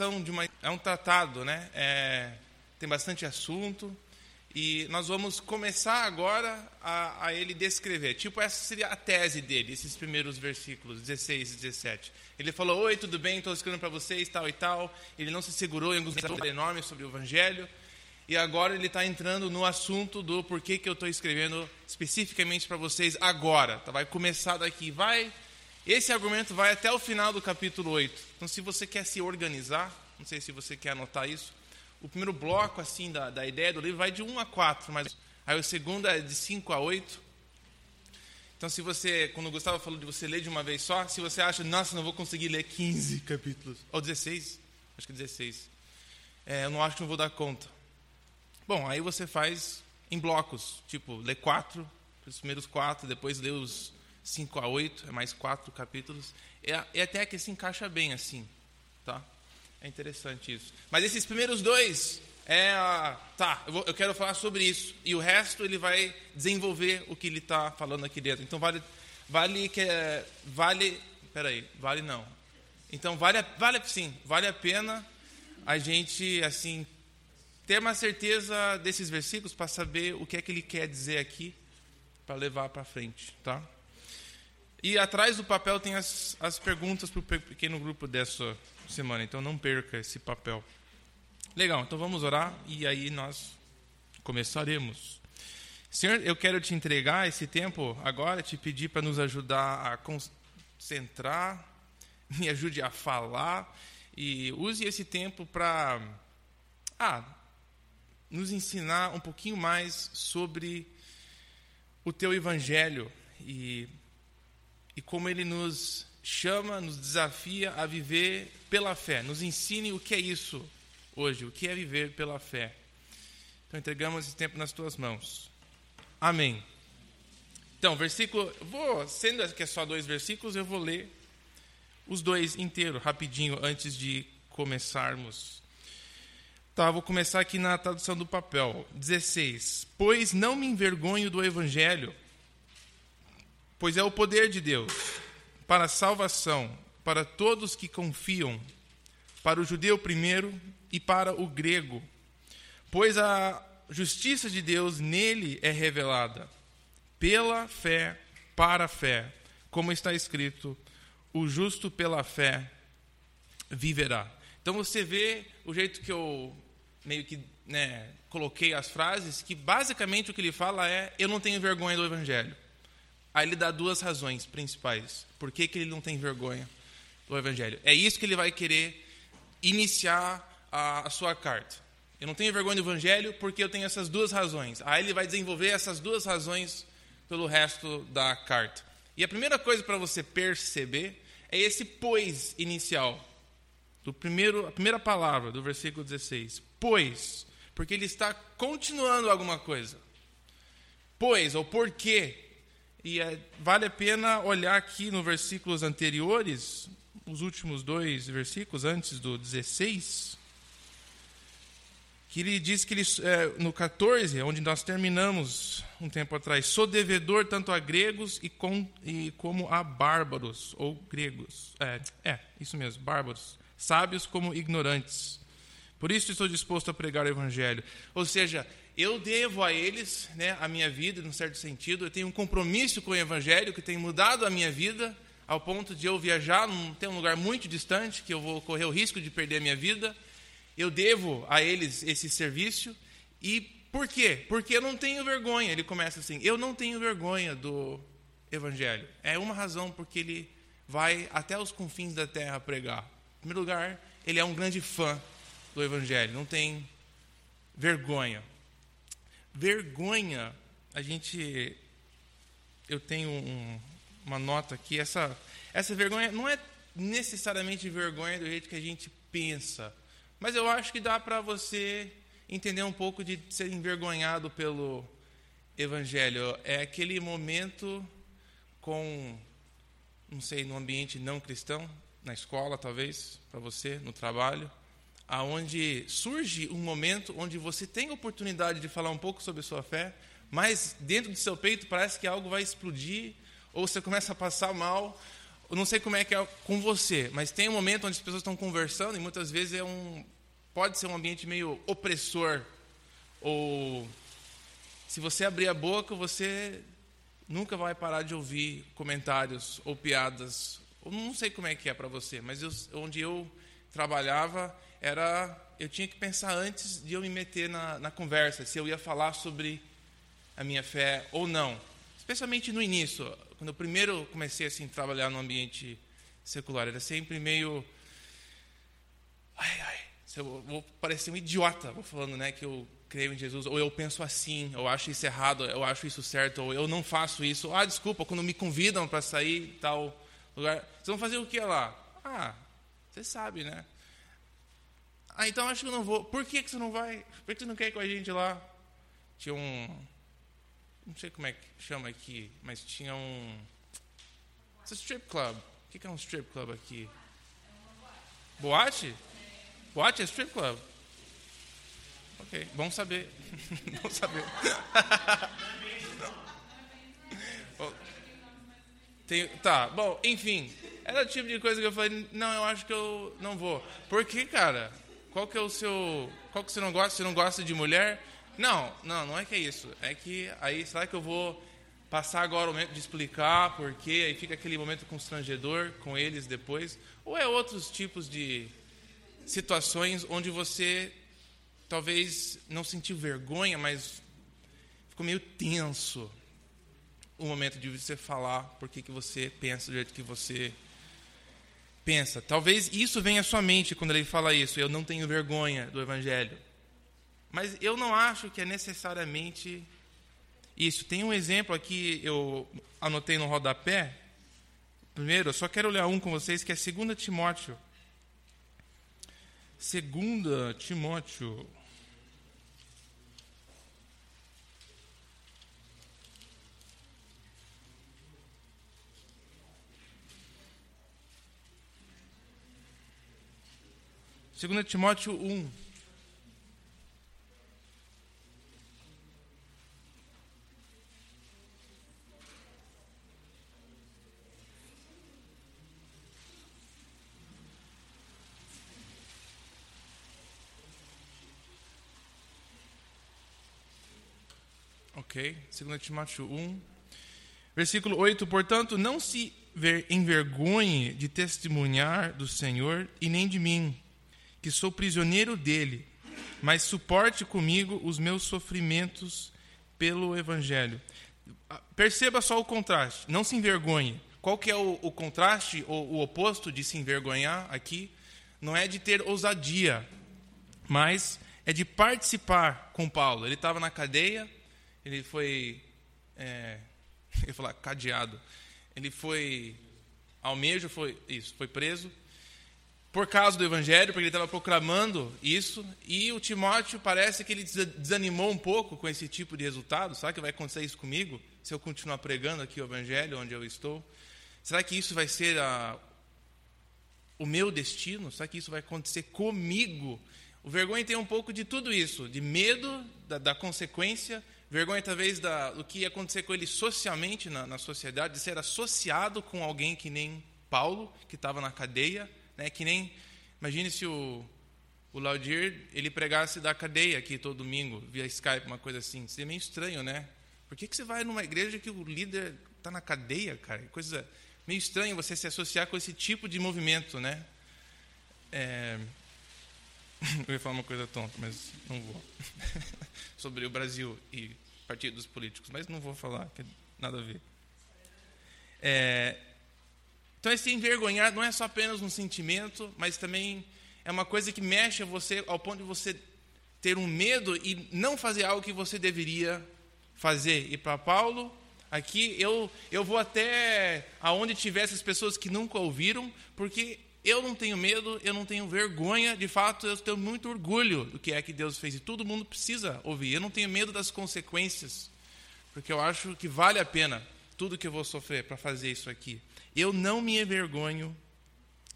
uma, é um tratado, né? É, tem bastante assunto e nós vamos começar agora a, a, ele descrever. Tipo, essa seria a tese dele, esses primeiros versículos, 16 e 17. Ele falou: Oi, tudo bem? Estou escrevendo para vocês, tal e tal. Ele não se segurou em alguns enormes sobre o Evangelho. E agora ele está entrando no assunto do porquê que eu estou escrevendo especificamente para vocês agora. Tá? Vai começar daqui, vai esse argumento vai até o final do capítulo 8. Então, se você quer se organizar, não sei se você quer anotar isso, o primeiro bloco assim da, da ideia do livro vai de 1 a 4, mas aí o segundo é de 5 a 8. Então, se você, quando o Gustavo falou de você ler de uma vez só, se você acha, nossa, não vou conseguir ler 15 capítulos, ou 16, acho que 16, é, eu não acho que não vou dar conta. Bom, aí você faz em blocos, tipo, lê quatro, os primeiros quatro, depois lê os 5 a 8, é mais quatro capítulos. É, é até que se encaixa bem assim, tá? É interessante isso. Mas esses primeiros dois, é tá, eu, vou, eu, quero falar sobre isso. E o resto ele vai desenvolver o que ele está falando aqui dentro. Então vale, vale que é, vale, peraí, vale não. Então vale, vale sim, vale a pena a gente assim ter uma certeza desses versículos para saber o que é que ele quer dizer aqui para levar para frente, tá? E atrás do papel tem as, as perguntas para o pequeno grupo dessa semana, então não perca esse papel. Legal, então vamos orar e aí nós começaremos. Senhor, eu quero te entregar esse tempo agora, te pedir para nos ajudar a concentrar, me ajude a falar e use esse tempo para ah, nos ensinar um pouquinho mais sobre o teu evangelho e e como ele nos chama, nos desafia a viver pela fé. Nos ensine o que é isso hoje, o que é viver pela fé. Então entregamos esse tempo nas tuas mãos. Amém. Então, versículo, vou, sendo que é só dois versículos, eu vou ler os dois inteiros, rapidinho, antes de começarmos. Tá, vou começar aqui na tradução do papel. 16. Pois não me envergonho do evangelho pois é o poder de Deus para a salvação para todos que confiam, para o judeu primeiro e para o grego, pois a justiça de Deus nele é revelada, pela fé para a fé, como está escrito: o justo pela fé viverá. Então você vê o jeito que eu meio que né, coloquei as frases, que basicamente o que ele fala é: eu não tenho vergonha do evangelho. Aí ele dá duas razões principais. Por que, que ele não tem vergonha do Evangelho? É isso que ele vai querer iniciar a, a sua carta. Eu não tenho vergonha do Evangelho porque eu tenho essas duas razões. Aí ele vai desenvolver essas duas razões pelo resto da carta. E a primeira coisa para você perceber é esse pois inicial. Do primeiro, a primeira palavra do versículo 16. Pois. Porque ele está continuando alguma coisa. Pois, ou porquê e é, vale a pena olhar aqui nos versículos anteriores, os últimos dois versículos, antes do 16, que ele diz que ele, é, no 14, onde nós terminamos um tempo atrás, sou devedor tanto a gregos e, com, e como a bárbaros, ou gregos. É, é, isso mesmo, bárbaros. Sábios como ignorantes. Por isso estou disposto a pregar o evangelho. Ou seja, eu devo a eles né, a minha vida, num certo sentido. Eu tenho um compromisso com o Evangelho que tem mudado a minha vida, ao ponto de eu viajar, ter um lugar muito distante, que eu vou correr o risco de perder a minha vida. Eu devo a eles esse serviço. E por quê? Porque eu não tenho vergonha. Ele começa assim: eu não tenho vergonha do Evangelho. É uma razão porque ele vai até os confins da terra pregar. Em primeiro lugar, ele é um grande fã do Evangelho, não tem vergonha vergonha, a gente. Eu tenho um, uma nota aqui, essa, essa vergonha não é necessariamente vergonha do jeito que a gente pensa, mas eu acho que dá para você entender um pouco de ser envergonhado pelo Evangelho. É aquele momento com, não sei, no ambiente não cristão, na escola talvez, para você, no trabalho aonde surge um momento onde você tem a oportunidade de falar um pouco sobre sua fé, mas dentro do seu peito parece que algo vai explodir, ou você começa a passar mal, eu não sei como é que é com você, mas tem um momento onde as pessoas estão conversando e muitas vezes é um pode ser um ambiente meio opressor ou se você abrir a boca, você nunca vai parar de ouvir comentários ou piadas. Eu não sei como é que é para você, mas eu, onde eu trabalhava era eu tinha que pensar antes de eu me meter na, na conversa se eu ia falar sobre a minha fé ou não. Especialmente no início, quando eu primeiro comecei assim a trabalhar no ambiente secular, era sempre meio ai ai, eu vou parecer um idiota, vou falando, né, que eu creio em Jesus, ou eu penso assim, eu acho isso errado, eu acho isso certo, ou eu não faço isso. Ah, desculpa, quando me convidam para sair tal lugar, vocês vão fazer o que lá? Ah, você sabe, né? Ah, então acho que eu não vou. Por que, que você não vai? Por que você não quer ir com a gente lá? Tinha um. Não sei como é que chama aqui, mas tinha um. It's a strip club. O que é um strip club aqui? Boate? Boate é strip club? Ok, bom saber. bom saber. Tem, tá, bom, enfim. Era o tipo de coisa que eu falei, não, eu acho que eu não vou. Por que, cara? Qual que é o seu. Qual que você não gosta? Você não gosta de mulher? Não, não, não é que é isso. É que aí, será que eu vou passar agora o momento de explicar por quê? Aí fica aquele momento constrangedor com eles depois? Ou é outros tipos de situações onde você talvez não sentiu vergonha, mas ficou meio tenso o momento de você falar por que você pensa do jeito que você pensa. Talvez isso venha à sua mente quando ele fala isso. Eu não tenho vergonha do Evangelho. Mas eu não acho que é necessariamente isso. Tem um exemplo aqui, eu anotei no rodapé. Primeiro, eu só quero ler um com vocês, que é 2 Timóteo. 2 Timóteo 2 Timóteo 1. Ok, 2 Timóteo 1, versículo 8: Portanto, não se envergonhe de testemunhar do Senhor e nem de mim que sou prisioneiro dele, mas suporte comigo os meus sofrimentos pelo Evangelho. Ah, perceba só o contraste, não se envergonhe. Qual que é o, o contraste, ou o oposto de se envergonhar aqui? Não é de ter ousadia, mas é de participar com Paulo. Ele estava na cadeia, ele foi, é, eu ia falar, cadeado. Ele foi almejo, foi isso, foi preso por causa do evangelho, porque ele estava proclamando isso, e o Timóteo parece que ele desanimou um pouco com esse tipo de resultado. Será que vai acontecer isso comigo se eu continuar pregando aqui o evangelho onde eu estou? Será que isso vai ser a, o meu destino? Será que isso vai acontecer comigo? O vergonha tem um pouco de tudo isso, de medo da, da consequência, vergonha talvez da, do que ia acontecer com ele socialmente na, na sociedade, de ser associado com alguém que nem Paulo, que estava na cadeia né? Que nem, imagine se o, o Laudir ele pregasse da cadeia aqui todo domingo, via Skype, uma coisa assim. Seria meio estranho, né? Por que, que você vai numa igreja que o líder está na cadeia, cara? Coisa meio estranha você se associar com esse tipo de movimento, né? É... Eu ia falar uma coisa tonta, mas não vou. Sobre o Brasil e partidos políticos, mas não vou falar, que nada a ver. É, então, esse envergonhar não é só apenas um sentimento, mas também é uma coisa que mexe você ao ponto de você ter um medo e não fazer algo que você deveria fazer. E para Paulo, aqui eu, eu vou até aonde tiver essas pessoas que nunca ouviram, porque eu não tenho medo, eu não tenho vergonha, de fato eu tenho muito orgulho do que é que Deus fez e todo mundo precisa ouvir. Eu não tenho medo das consequências, porque eu acho que vale a pena tudo que eu vou sofrer para fazer isso aqui. Eu não me envergonho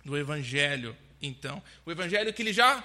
do Evangelho, então. O Evangelho que ele já,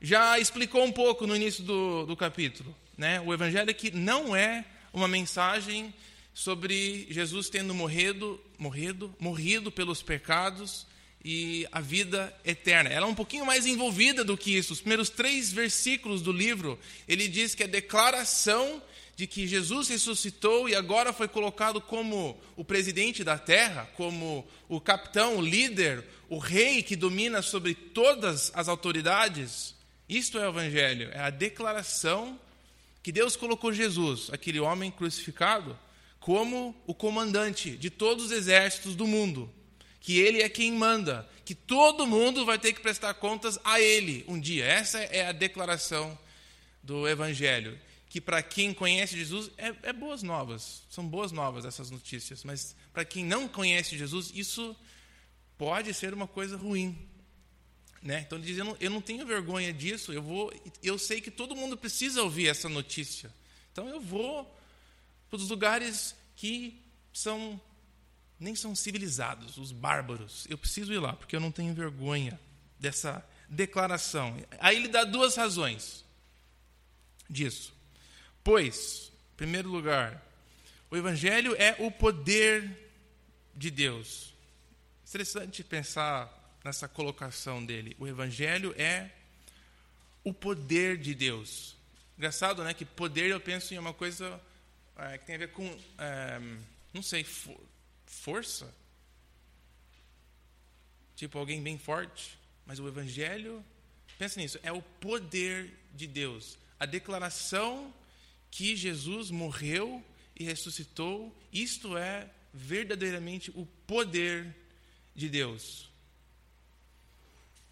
já explicou um pouco no início do, do capítulo. Né? O Evangelho que não é uma mensagem sobre Jesus tendo morrido, morrido, morrido pelos pecados e a vida eterna. Ela é um pouquinho mais envolvida do que isso. Os primeiros três versículos do livro, ele diz que é declaração de que Jesus ressuscitou e agora foi colocado como o presidente da terra, como o capitão, o líder, o rei que domina sobre todas as autoridades. Isto é o Evangelho, é a declaração que Deus colocou Jesus, aquele homem crucificado, como o comandante de todos os exércitos do mundo, que ele é quem manda, que todo mundo vai ter que prestar contas a ele um dia. Essa é a declaração do Evangelho que para quem conhece Jesus é, é, boas novas, são boas novas essas notícias, mas para quem não conhece Jesus, isso pode ser uma coisa ruim. Né? Então ele diz: eu não, eu não tenho vergonha disso, eu, vou, eu sei que todo mundo precisa ouvir essa notícia. Então eu vou para os lugares que são nem são civilizados, os bárbaros. Eu preciso ir lá, porque eu não tenho vergonha dessa declaração. Aí ele dá duas razões disso. Pois, em primeiro lugar, o Evangelho é o poder de Deus. Interessante pensar nessa colocação dele. O Evangelho é o poder de Deus. Engraçado, né? Que poder eu penso em uma coisa é, que tem a ver com, é, não sei, for, força. Tipo alguém bem forte. Mas o Evangelho, pensa nisso, é o poder de Deus. A declaração que Jesus morreu e ressuscitou, isto é verdadeiramente o poder de Deus.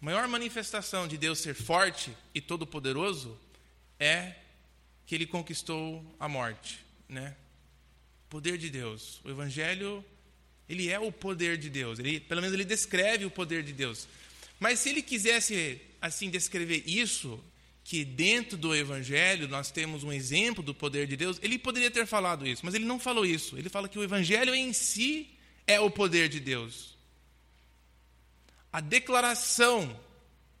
A maior manifestação de Deus ser forte e todo-poderoso é que ele conquistou a morte, né? Poder de Deus. O evangelho, ele é o poder de Deus. Ele, pelo menos ele descreve o poder de Deus. Mas se ele quisesse assim descrever isso, que dentro do Evangelho nós temos um exemplo do poder de Deus, ele poderia ter falado isso, mas ele não falou isso. Ele fala que o Evangelho em si é o poder de Deus. A declaração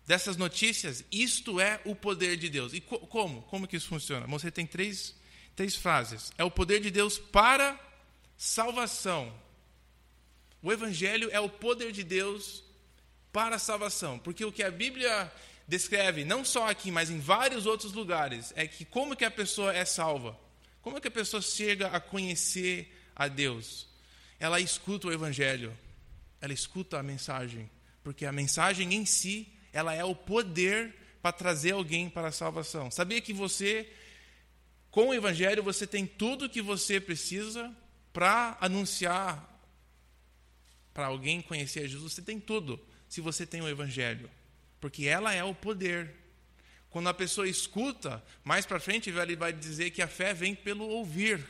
dessas notícias, isto é o poder de Deus. E co como? Como que isso funciona? Você tem três, três frases. É o poder de Deus para salvação. O Evangelho é o poder de Deus para salvação. Porque o que a Bíblia descreve, não só aqui, mas em vários outros lugares, é que como que a pessoa é salva? Como que a pessoa chega a conhecer a Deus? Ela escuta o evangelho. Ela escuta a mensagem, porque a mensagem em si, ela é o poder para trazer alguém para a salvação. Sabia que você com o evangelho você tem tudo o que você precisa para anunciar para alguém conhecer Jesus, você tem tudo, se você tem o evangelho porque ela é o poder. Quando a pessoa escuta, mais para frente ele vai dizer que a fé vem pelo ouvir.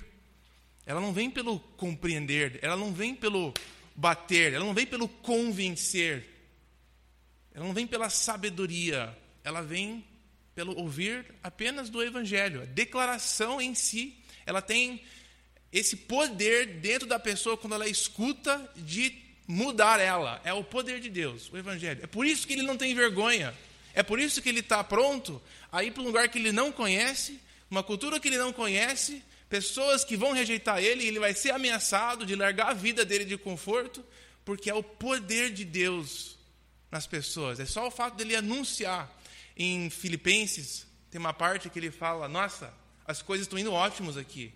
Ela não vem pelo compreender, ela não vem pelo bater, ela não vem pelo convencer. Ela não vem pela sabedoria, ela vem pelo ouvir apenas do evangelho. A declaração em si, ela tem esse poder dentro da pessoa quando ela escuta de mudar ela. É o poder de Deus, o Evangelho. É por isso que ele não tem vergonha. É por isso que ele está pronto a ir para um lugar que ele não conhece, uma cultura que ele não conhece, pessoas que vão rejeitar ele, e ele vai ser ameaçado de largar a vida dele de conforto, porque é o poder de Deus nas pessoas. É só o fato dele anunciar. Em Filipenses, tem uma parte que ele fala: Nossa, as coisas estão indo ótimos aqui.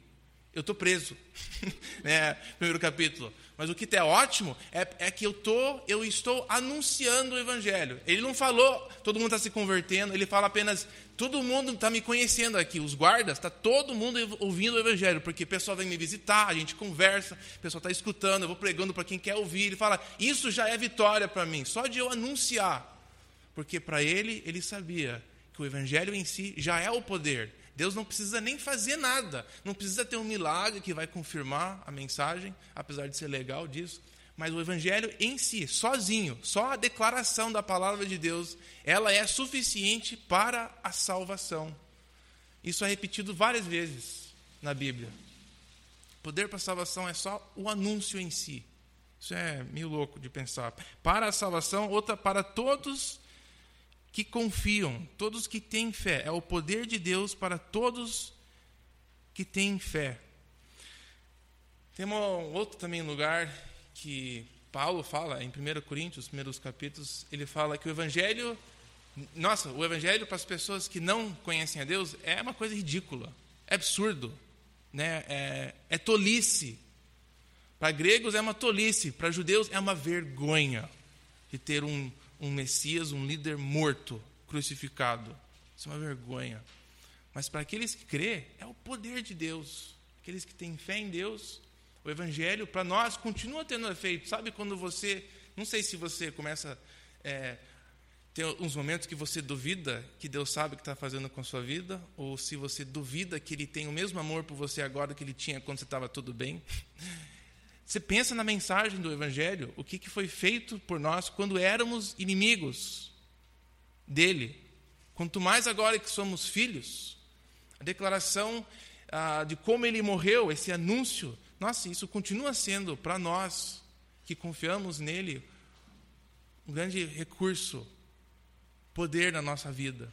Eu estou preso. né? Primeiro capítulo. Mas o que é ótimo é, é que eu, tô, eu estou anunciando o Evangelho. Ele não falou, todo mundo está se convertendo, ele fala apenas, todo mundo está me conhecendo aqui, os guardas, está todo mundo ouvindo o Evangelho, porque o pessoal vem me visitar, a gente conversa, o pessoal está escutando, eu vou pregando para quem quer ouvir. Ele fala, isso já é vitória para mim, só de eu anunciar. Porque para ele, ele sabia que o Evangelho em si já é o poder. Deus não precisa nem fazer nada, não precisa ter um milagre que vai confirmar a mensagem, apesar de ser legal disso. Mas o evangelho em si, sozinho, só a declaração da palavra de Deus, ela é suficiente para a salvação. Isso é repetido várias vezes na Bíblia. O poder para a salvação é só o anúncio em si. Isso é meio louco de pensar. Para a salvação, outra para todos que confiam, todos que têm fé. É o poder de Deus para todos que têm fé. Tem um outro também lugar que Paulo fala em 1 Coríntios, os primeiros capítulos, ele fala que o evangelho, nossa, o evangelho para as pessoas que não conhecem a Deus é uma coisa ridícula, é absurdo, né? é, é tolice. Para gregos é uma tolice, para judeus é uma vergonha de ter um, um Messias, um líder morto, crucificado. Isso é uma vergonha. Mas para aqueles que crê, é o poder de Deus. Aqueles que têm fé em Deus, o Evangelho, para nós, continua tendo efeito. Sabe quando você, não sei se você começa é, ter uns momentos que você duvida que Deus sabe o que está fazendo com a sua vida, ou se você duvida que Ele tem o mesmo amor por você agora que Ele tinha quando você estava tudo bem. Você pensa na mensagem do Evangelho, o que, foi feito por nós quando éramos inimigos dele. Quanto mais agora que somos filhos, a declaração ah, de como ele morreu, esse anúncio, nossa, isso continua sendo para nós que confiamos nele um grande recurso, poder na nossa vida.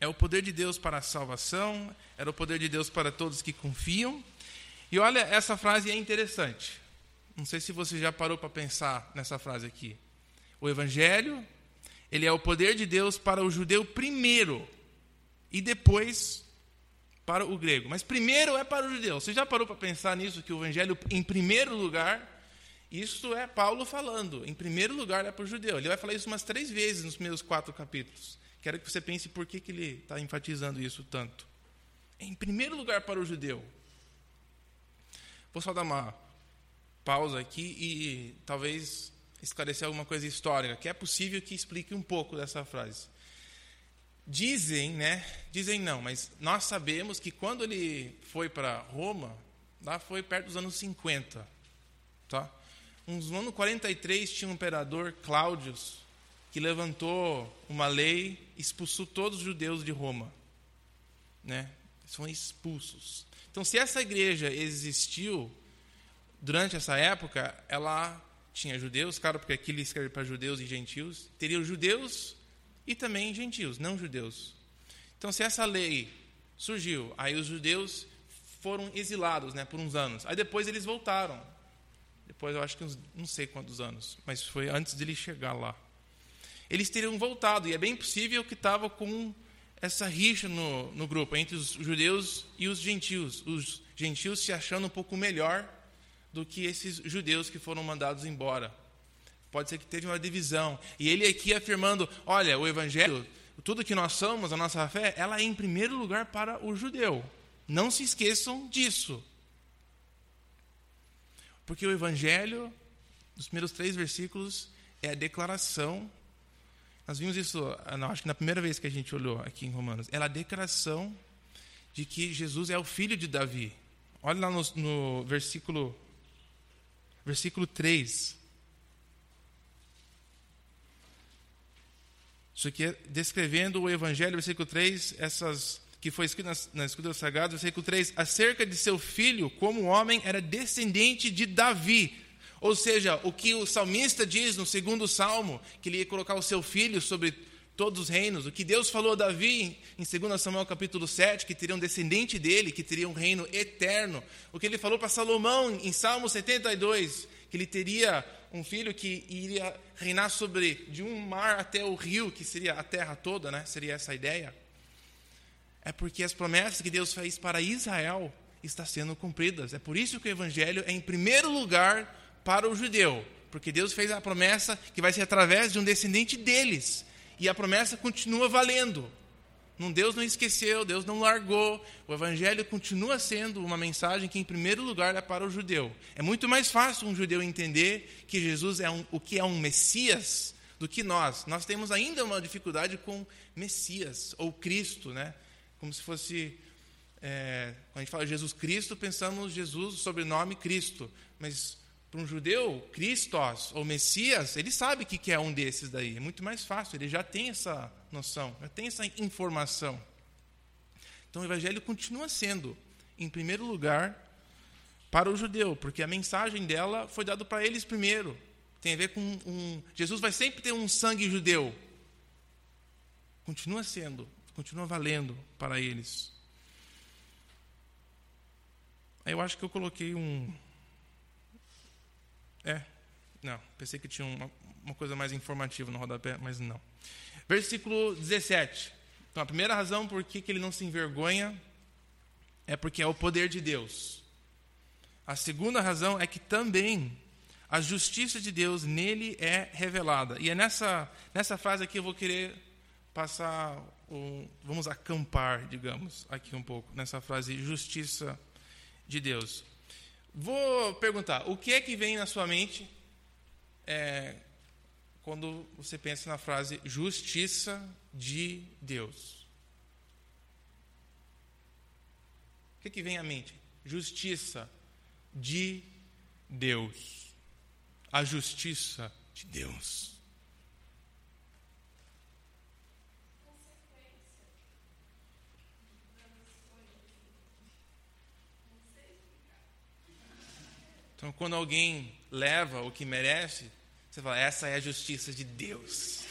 É o poder de Deus para a salvação, era o poder de Deus para todos que confiam e olha, essa frase é interessante. Não sei se você já parou para pensar nessa frase aqui. O evangelho, ele é o poder de Deus para o judeu primeiro e depois para o grego. Mas primeiro é para o judeu. Você já parou para pensar nisso que o evangelho em primeiro lugar isso é Paulo falando. Em primeiro lugar é para o judeu. Ele vai falar isso umas três vezes nos primeiros quatro capítulos. Quero que você pense por que, que ele está enfatizando isso tanto. Em primeiro lugar para o judeu. Vou só dar uma pausa aqui e talvez esclarecer alguma coisa histórica, que é possível que explique um pouco dessa frase. Dizem, né? Dizem não, mas nós sabemos que quando ele foi para Roma, lá foi perto dos anos 50, tá? Uns, no ano 43 tinha um imperador Cláudio que levantou uma lei, expulsou todos os judeus de Roma, né? São expulsos. Então, se essa igreja existiu durante essa época, ela tinha judeus, claro, porque aqui ele escreve para judeus e gentios, teria judeus e também gentios, não judeus. Então, se essa lei surgiu, aí os judeus foram exilados né, por uns anos. Aí depois eles voltaram. Depois eu acho que uns, não sei quantos anos, mas foi antes de ele chegar lá. Eles teriam voltado, e é bem possível que estava com essa rixa no, no grupo entre os judeus e os gentios. Os gentios se achando um pouco melhor do que esses judeus que foram mandados embora. Pode ser que teve uma divisão. E ele aqui afirmando: olha, o evangelho, tudo que nós somos, a nossa fé, ela é em primeiro lugar para o judeu. Não se esqueçam disso. Porque o evangelho, nos primeiros três versículos, é a declaração nós vimos isso, ah, não, acho que na primeira vez que a gente olhou aqui em Romanos. É a declaração de que Jesus é o filho de Davi. Olha lá no, no versículo, versículo 3. Isso aqui é descrevendo o Evangelho, versículo 3, essas que foi escrito nas, nas Escrituras Sagradas, versículo 3, acerca de seu filho, como homem, era descendente de Davi ou seja, o que o salmista diz no segundo salmo, que ele ia colocar o seu filho sobre todos os reinos, o que Deus falou a Davi em 2 Samuel capítulo 7, que teria um descendente dele, que teria um reino eterno, o que ele falou para Salomão em Salmo 72, que ele teria um filho que iria reinar sobre de um mar até o rio, que seria a terra toda, né? Seria essa a ideia. É porque as promessas que Deus fez para Israel estão sendo cumpridas. É por isso que o evangelho é em primeiro lugar para o judeu, porque Deus fez a promessa que vai ser através de um descendente deles, e a promessa continua valendo. Não, Deus não esqueceu, Deus não largou. O Evangelho continua sendo uma mensagem que, em primeiro lugar, é para o judeu. É muito mais fácil um judeu entender que Jesus é um, o que é um Messias do que nós. Nós temos ainda uma dificuldade com Messias ou Cristo, né? Como se fosse é, quando a gente fala Jesus Cristo, pensamos Jesus, o sobrenome Cristo. Mas para um judeu, Cristos ou Messias, ele sabe o que é um desses daí. É muito mais fácil, ele já tem essa noção, já tem essa informação. Então o evangelho continua sendo, em primeiro lugar, para o judeu, porque a mensagem dela foi dada para eles primeiro. Tem a ver com um. Jesus vai sempre ter um sangue judeu. Continua sendo, continua valendo para eles. Eu acho que eu coloquei um. É, não, pensei que tinha uma, uma coisa mais informativa no rodapé, mas não. Versículo 17. Então, a primeira razão por que, que ele não se envergonha é porque é o poder de Deus. A segunda razão é que também a justiça de Deus nele é revelada. E é nessa, nessa frase aqui eu vou querer passar, um, vamos acampar, digamos, aqui um pouco, nessa frase justiça de Deus. Vou perguntar, o que é que vem na sua mente é, quando você pensa na frase justiça de Deus? O que, é que vem à mente? Justiça de Deus. A justiça de Deus. Então, quando alguém leva o que merece, você fala: essa é a justiça de Deus.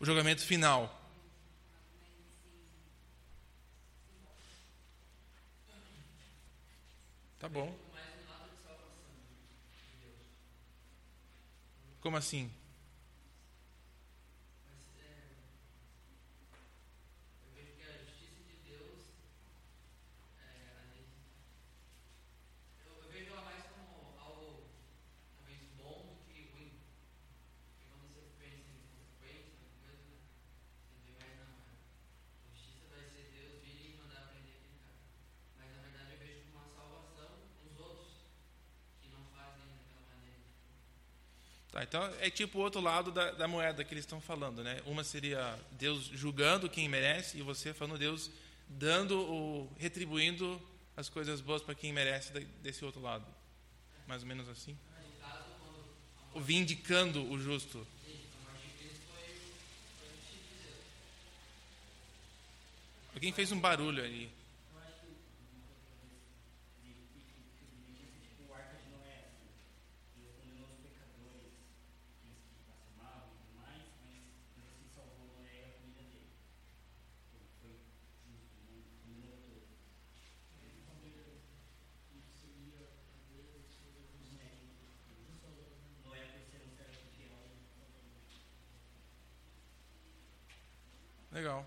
o julgamento final. Tá bom. Como assim? Então é tipo o outro lado da, da, moeda que eles estão falando, né? Uma seria Deus julgando quem merece e você falando Deus dando o retribuindo as coisas boas para quem merece desse outro lado. Mais ou menos assim. Vindicando o justo. Alguém fez um barulho ali. Legal. Acho que por mais que pareça estranho, isso para mim, a palavra justiça de Deus é uma questão de igualdade. Vai julgar todo mundo igual. Equidade. Vai usar o mesmo padrão para todo mundo.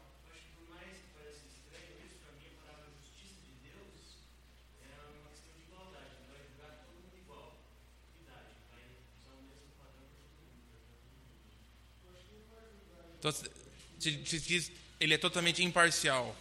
Então, te, diz, ele é totalmente imparcial.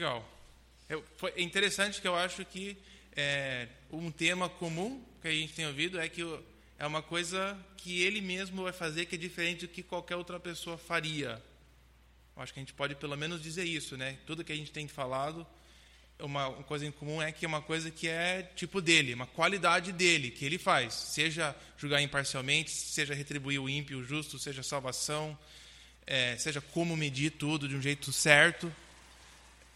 Legal. É interessante que eu acho que é, um tema comum que a gente tem ouvido é que é uma coisa que ele mesmo vai fazer que é diferente do que qualquer outra pessoa faria. Eu acho que a gente pode pelo menos dizer isso, né? Tudo que a gente tem falado, uma, coisa em comum é que é uma coisa que é tipo dele, uma qualidade dele, que ele faz. Seja julgar imparcialmente, seja retribuir o ímpio, o justo, seja salvação, é, seja como medir tudo de um jeito certo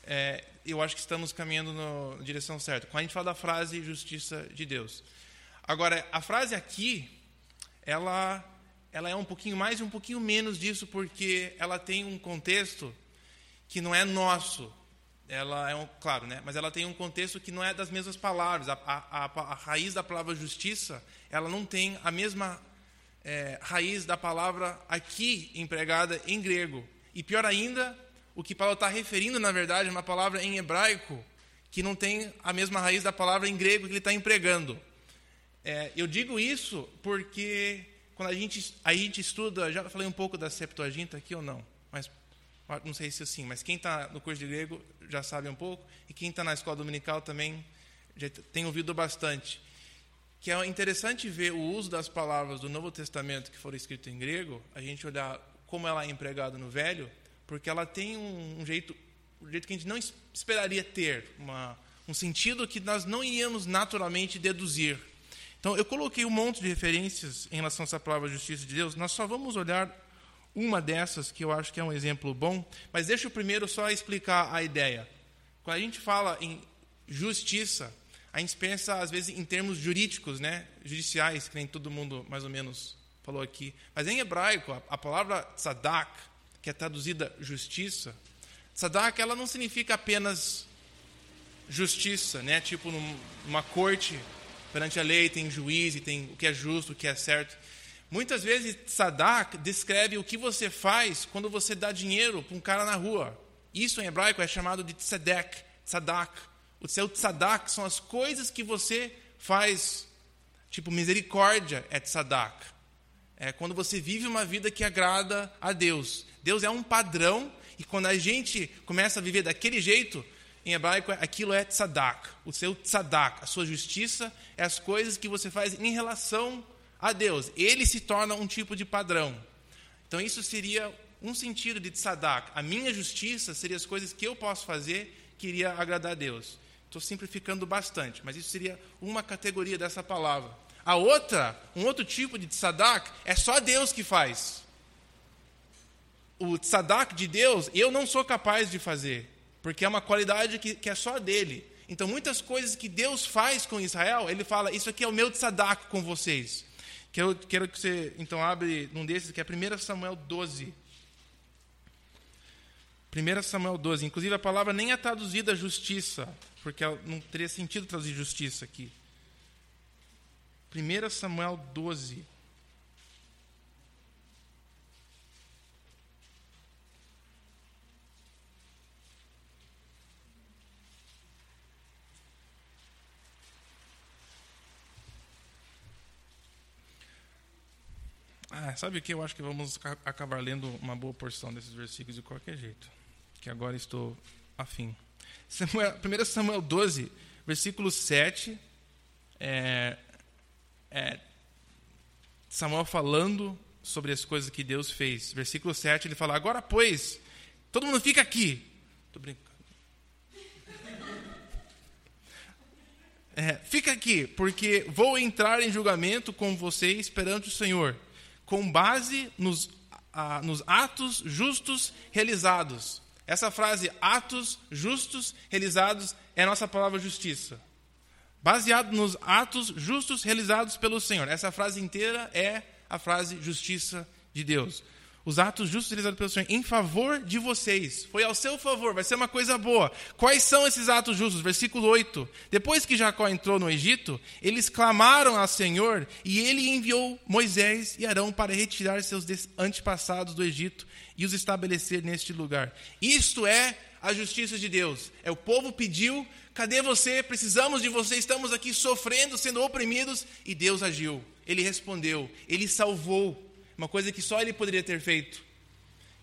é, eu acho que estamos caminhando no, na direção certa. Quando a gente fala da frase justiça de Deus. Agora, a frase aqui, ela, ela é um pouquinho mais e um pouquinho menos disso, porque ela tem um contexto que não é nosso. Ela é um, claro, né? Mas ela tem um contexto que não é das mesmas palavras. A, a, a, a raiz da palavra justiça, ela não tem a mesma é, raiz da palavra aqui empregada em grego. E pior ainda, o que Paulo está referindo, na verdade, é uma palavra em hebraico que não tem a mesma raiz da palavra em grego que ele está empregando. É, eu digo isso porque quando a gente, a gente estuda, já falei um pouco da Septuaginta aqui ou não, mas não sei se assim, mas quem está no curso de grego já sabe um pouco, e quem está na escola dominical também já tenho ouvido bastante, que é interessante ver o uso das palavras do Novo Testamento que foram escritas em grego, a gente olhar como ela é empregada no Velho, porque ela tem um, um jeito, um jeito que a gente não esperaria ter, uma, um sentido que nós não iríamos naturalmente deduzir. Então, eu coloquei um monte de referências em relação a essa palavra justiça de Deus. Nós só vamos olhar uma dessas, que eu acho que é um exemplo bom, mas deixa eu primeiro só explicar a ideia. Quando a gente fala em justiça, a gente pensa, às vezes, em termos jurídicos, né? judiciais, que nem todo mundo mais ou menos falou aqui. Mas em hebraico, a, a palavra tzadak, que é traduzida justiça, tzadak ela não significa apenas justiça, né? tipo numa corte Perante a lei tem juiz e tem o que é justo, o que é certo. Muitas vezes, tzadak descreve o que você faz quando você dá dinheiro para um cara na rua. Isso em hebraico é chamado de tzedek, tzadak. O seu tzadak são as coisas que você faz. Tipo, misericórdia é tzadak. É quando você vive uma vida que agrada a Deus. Deus é um padrão e quando a gente começa a viver daquele jeito, em hebraico, aquilo é tzadak. O seu tzadak, a sua justiça, é as coisas que você faz em relação a Deus. Ele se torna um tipo de padrão. Então, isso seria um sentido de tzadak. A minha justiça seria as coisas que eu posso fazer que iria agradar a Deus. Estou simplificando bastante, mas isso seria uma categoria dessa palavra. A outra, um outro tipo de tzadak, é só Deus que faz. O tzadak de Deus, eu não sou capaz de fazer porque é uma qualidade que, que é só dele. Então, muitas coisas que Deus faz com Israel, ele fala: Isso aqui é o meu tzadak com vocês. Quero, quero que você, então, abre um desses, que é 1 Samuel 12. 1 Samuel 12. Inclusive, a palavra nem é traduzida justiça, porque não teria sentido traduzir justiça aqui. 1 Samuel 12. Ah, sabe o que? Eu acho que vamos acabar lendo uma boa porção desses versículos de qualquer jeito. Que agora estou afim. Samuel, 1 Samuel 12, versículo 7. É, é, Samuel falando sobre as coisas que Deus fez. Versículo 7, ele fala: Agora, pois, todo mundo fica aqui. Estou brincando. É, fica aqui, porque vou entrar em julgamento com vocês perante o Senhor com base nos, ah, nos atos justos realizados. Essa frase, atos justos realizados, é a nossa palavra justiça. Baseado nos atos justos realizados pelo Senhor. Essa frase inteira é a frase justiça de Deus os atos justos realizados pelo Senhor em favor de vocês. Foi ao seu favor, vai ser uma coisa boa. Quais são esses atos justos? Versículo 8. Depois que Jacó entrou no Egito, eles clamaram ao Senhor e ele enviou Moisés e Arão para retirar seus antepassados do Egito e os estabelecer neste lugar. Isto é a justiça de Deus. É o povo pediu, cadê você? Precisamos de você, estamos aqui sofrendo, sendo oprimidos, e Deus agiu. Ele respondeu, ele salvou uma coisa que só ele poderia ter feito.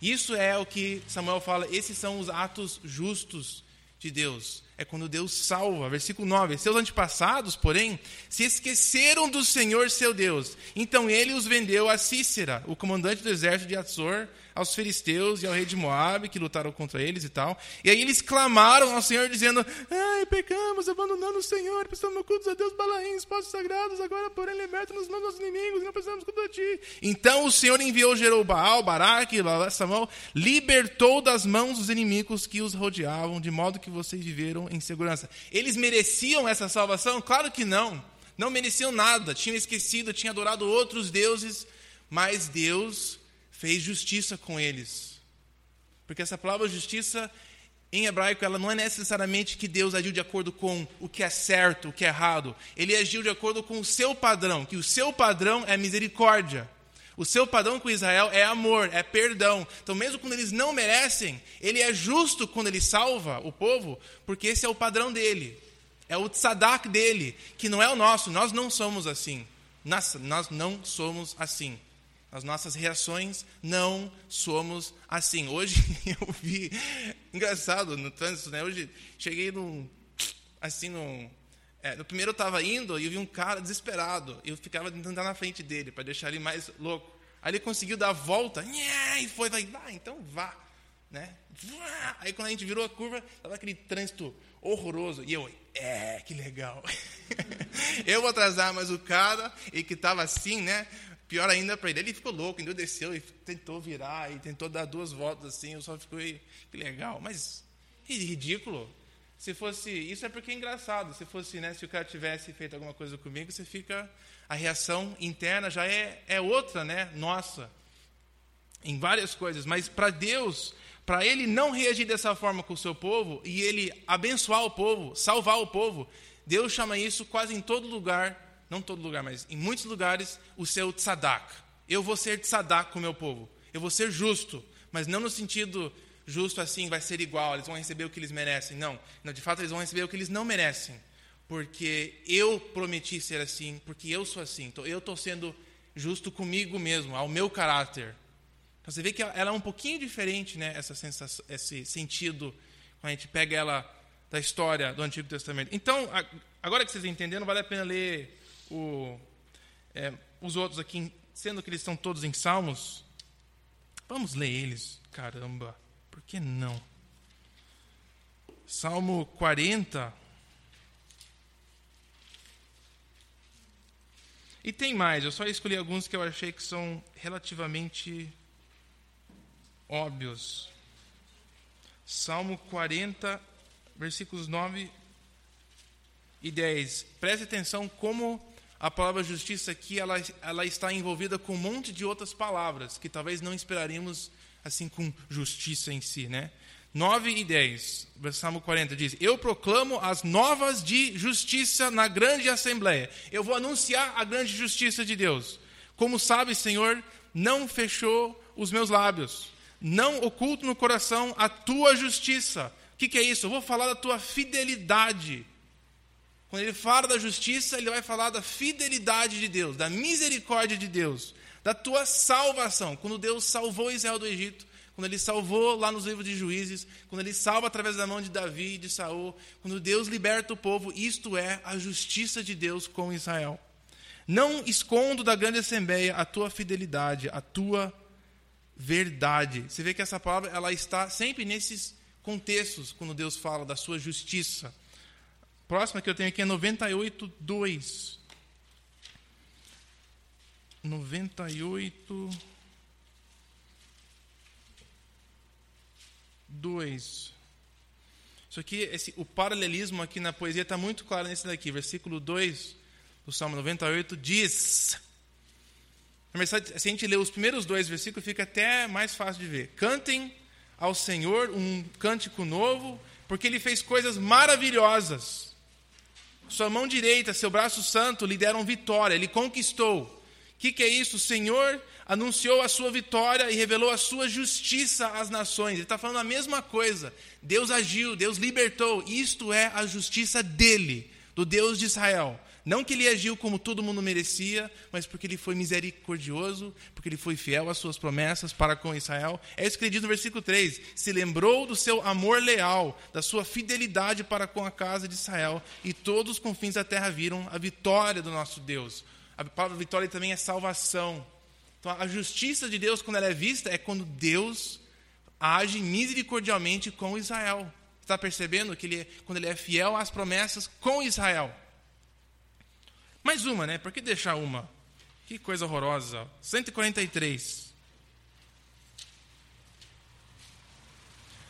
Isso é o que Samuel fala, esses são os atos justos de Deus. É quando Deus salva. Versículo 9: Seus antepassados, porém, se esqueceram do Senhor seu Deus. Então ele os vendeu a Cícera, o comandante do exército de Atzor, aos filisteus e ao rei de Moabe, que lutaram contra eles e tal. E aí eles clamaram ao Senhor, dizendo: Ai, pecamos, abandonando o Senhor, prestamos cultos a Deus Balaim, postos sagrados, agora, porém, liberta-nos dos nossos inimigos, e não precisamos culto a ti. Então o Senhor enviou Jerobaal, Baraque, Samuel, libertou das mãos os inimigos que os rodeavam, de modo que vocês viveram em segurança. Eles mereciam essa salvação? Claro que não. Não mereciam nada, tinham esquecido, tinham adorado outros deuses, mas Deus fez justiça com eles. Porque essa palavra justiça, em hebraico, ela não é necessariamente que Deus agiu de acordo com o que é certo, o que é errado. Ele agiu de acordo com o seu padrão, que o seu padrão é misericórdia. O seu padrão com Israel é amor, é perdão. Então, mesmo quando eles não merecem, ele é justo quando ele salva o povo, porque esse é o padrão dele. É o tzadak dele, que não é o nosso. Nós não somos assim. Nós, nós não somos assim. As nossas reações não somos assim. Hoje eu vi, engraçado no trânsito, né? Hoje cheguei num, assim, num, É, no primeiro eu estava indo e eu vi um cara desesperado. Eu ficava tentando andar na frente dele para deixar ele mais louco. Aí ele conseguiu dar a volta e foi, vai, ah, então vá. Né? Aí quando a gente virou a curva, estava aquele trânsito horroroso. E eu, é, que legal. eu vou atrasar, mas o cara, e que estava assim, né? Pior ainda para ele, ele ficou louco, ainda desceu e tentou virar, e tentou dar duas voltas assim, eu só fiquei, que legal. Mas, ridículo. Se fosse, isso é porque é engraçado. Se fosse, né, se o cara tivesse feito alguma coisa comigo, você fica, a reação interna já é, é outra, né, nossa, em várias coisas. Mas para Deus, para Ele não reagir dessa forma com o seu povo e Ele abençoar o povo, salvar o povo, Deus chama isso quase em todo lugar, não todo lugar, mas em muitos lugares, o seu tzadak. Eu vou ser tzadak com o meu povo. Eu vou ser justo, mas não no sentido justo assim, vai ser igual, eles vão receber o que eles merecem. Não, não de fato eles vão receber o que eles não merecem. Porque eu prometi ser assim, porque eu sou assim. Então eu estou sendo justo comigo mesmo, ao meu caráter. Então você vê que ela é um pouquinho diferente, né, essa sensação, esse sentido, quando a gente pega ela da história do Antigo Testamento. Então, agora que vocês entenderam, vale a pena ler o, é, os outros aqui, sendo que eles estão todos em Salmos. Vamos ler eles, caramba. Por que não? Salmo 40. E tem mais, eu só escolhi alguns que eu achei que são relativamente óbvios. Salmo 40, versículos 9 e 10. Preste atenção como a palavra justiça aqui ela, ela está envolvida com um monte de outras palavras que talvez não esperaríamos assim com justiça em si, né? 9 e 10, Salmo 40 diz: Eu proclamo as novas de justiça na grande assembleia. Eu vou anunciar a grande justiça de Deus. Como sabe, Senhor, não fechou os meus lábios, não oculto no coração a tua justiça. O que, que é isso? Eu vou falar da tua fidelidade. Quando ele fala da justiça, ele vai falar da fidelidade de Deus, da misericórdia de Deus da tua salvação. Quando Deus salvou Israel do Egito, quando ele salvou lá nos livros de Juízes, quando ele salva através da mão de Davi e de Saul, quando Deus liberta o povo, isto é a justiça de Deus com Israel. Não escondo da grande assembleia a tua fidelidade, a tua verdade. Você vê que essa palavra ela está sempre nesses contextos quando Deus fala da sua justiça. Próxima que eu tenho aqui é 98, 2. 98, 2. Isso aqui, esse, o paralelismo aqui na poesia está muito claro nesse daqui. Versículo 2 do Salmo 98 diz. Se a gente ler os primeiros dois versículos, fica até mais fácil de ver. Cantem ao Senhor um cântico novo, porque Ele fez coisas maravilhosas. Sua mão direita, seu braço santo lhe deram vitória, Ele conquistou que, que é isso? O Senhor anunciou a sua vitória e revelou a sua justiça às nações. Ele está falando a mesma coisa. Deus agiu, Deus libertou. Isto é a justiça dele, do Deus de Israel. Não que ele agiu como todo mundo merecia, mas porque ele foi misericordioso, porque ele foi fiel às suas promessas para com Israel. É isso que ele diz no versículo 3: Se lembrou do seu amor leal, da sua fidelidade para com a casa de Israel, e todos os confins da terra viram a vitória do nosso Deus. A palavra vitória também é salvação. Então, a justiça de Deus, quando ela é vista, é quando Deus age misericordialmente com Israel. Está percebendo que ele, é, quando ele é fiel às promessas com Israel? Mais uma, né? Por que deixar uma? Que coisa horrorosa. 143.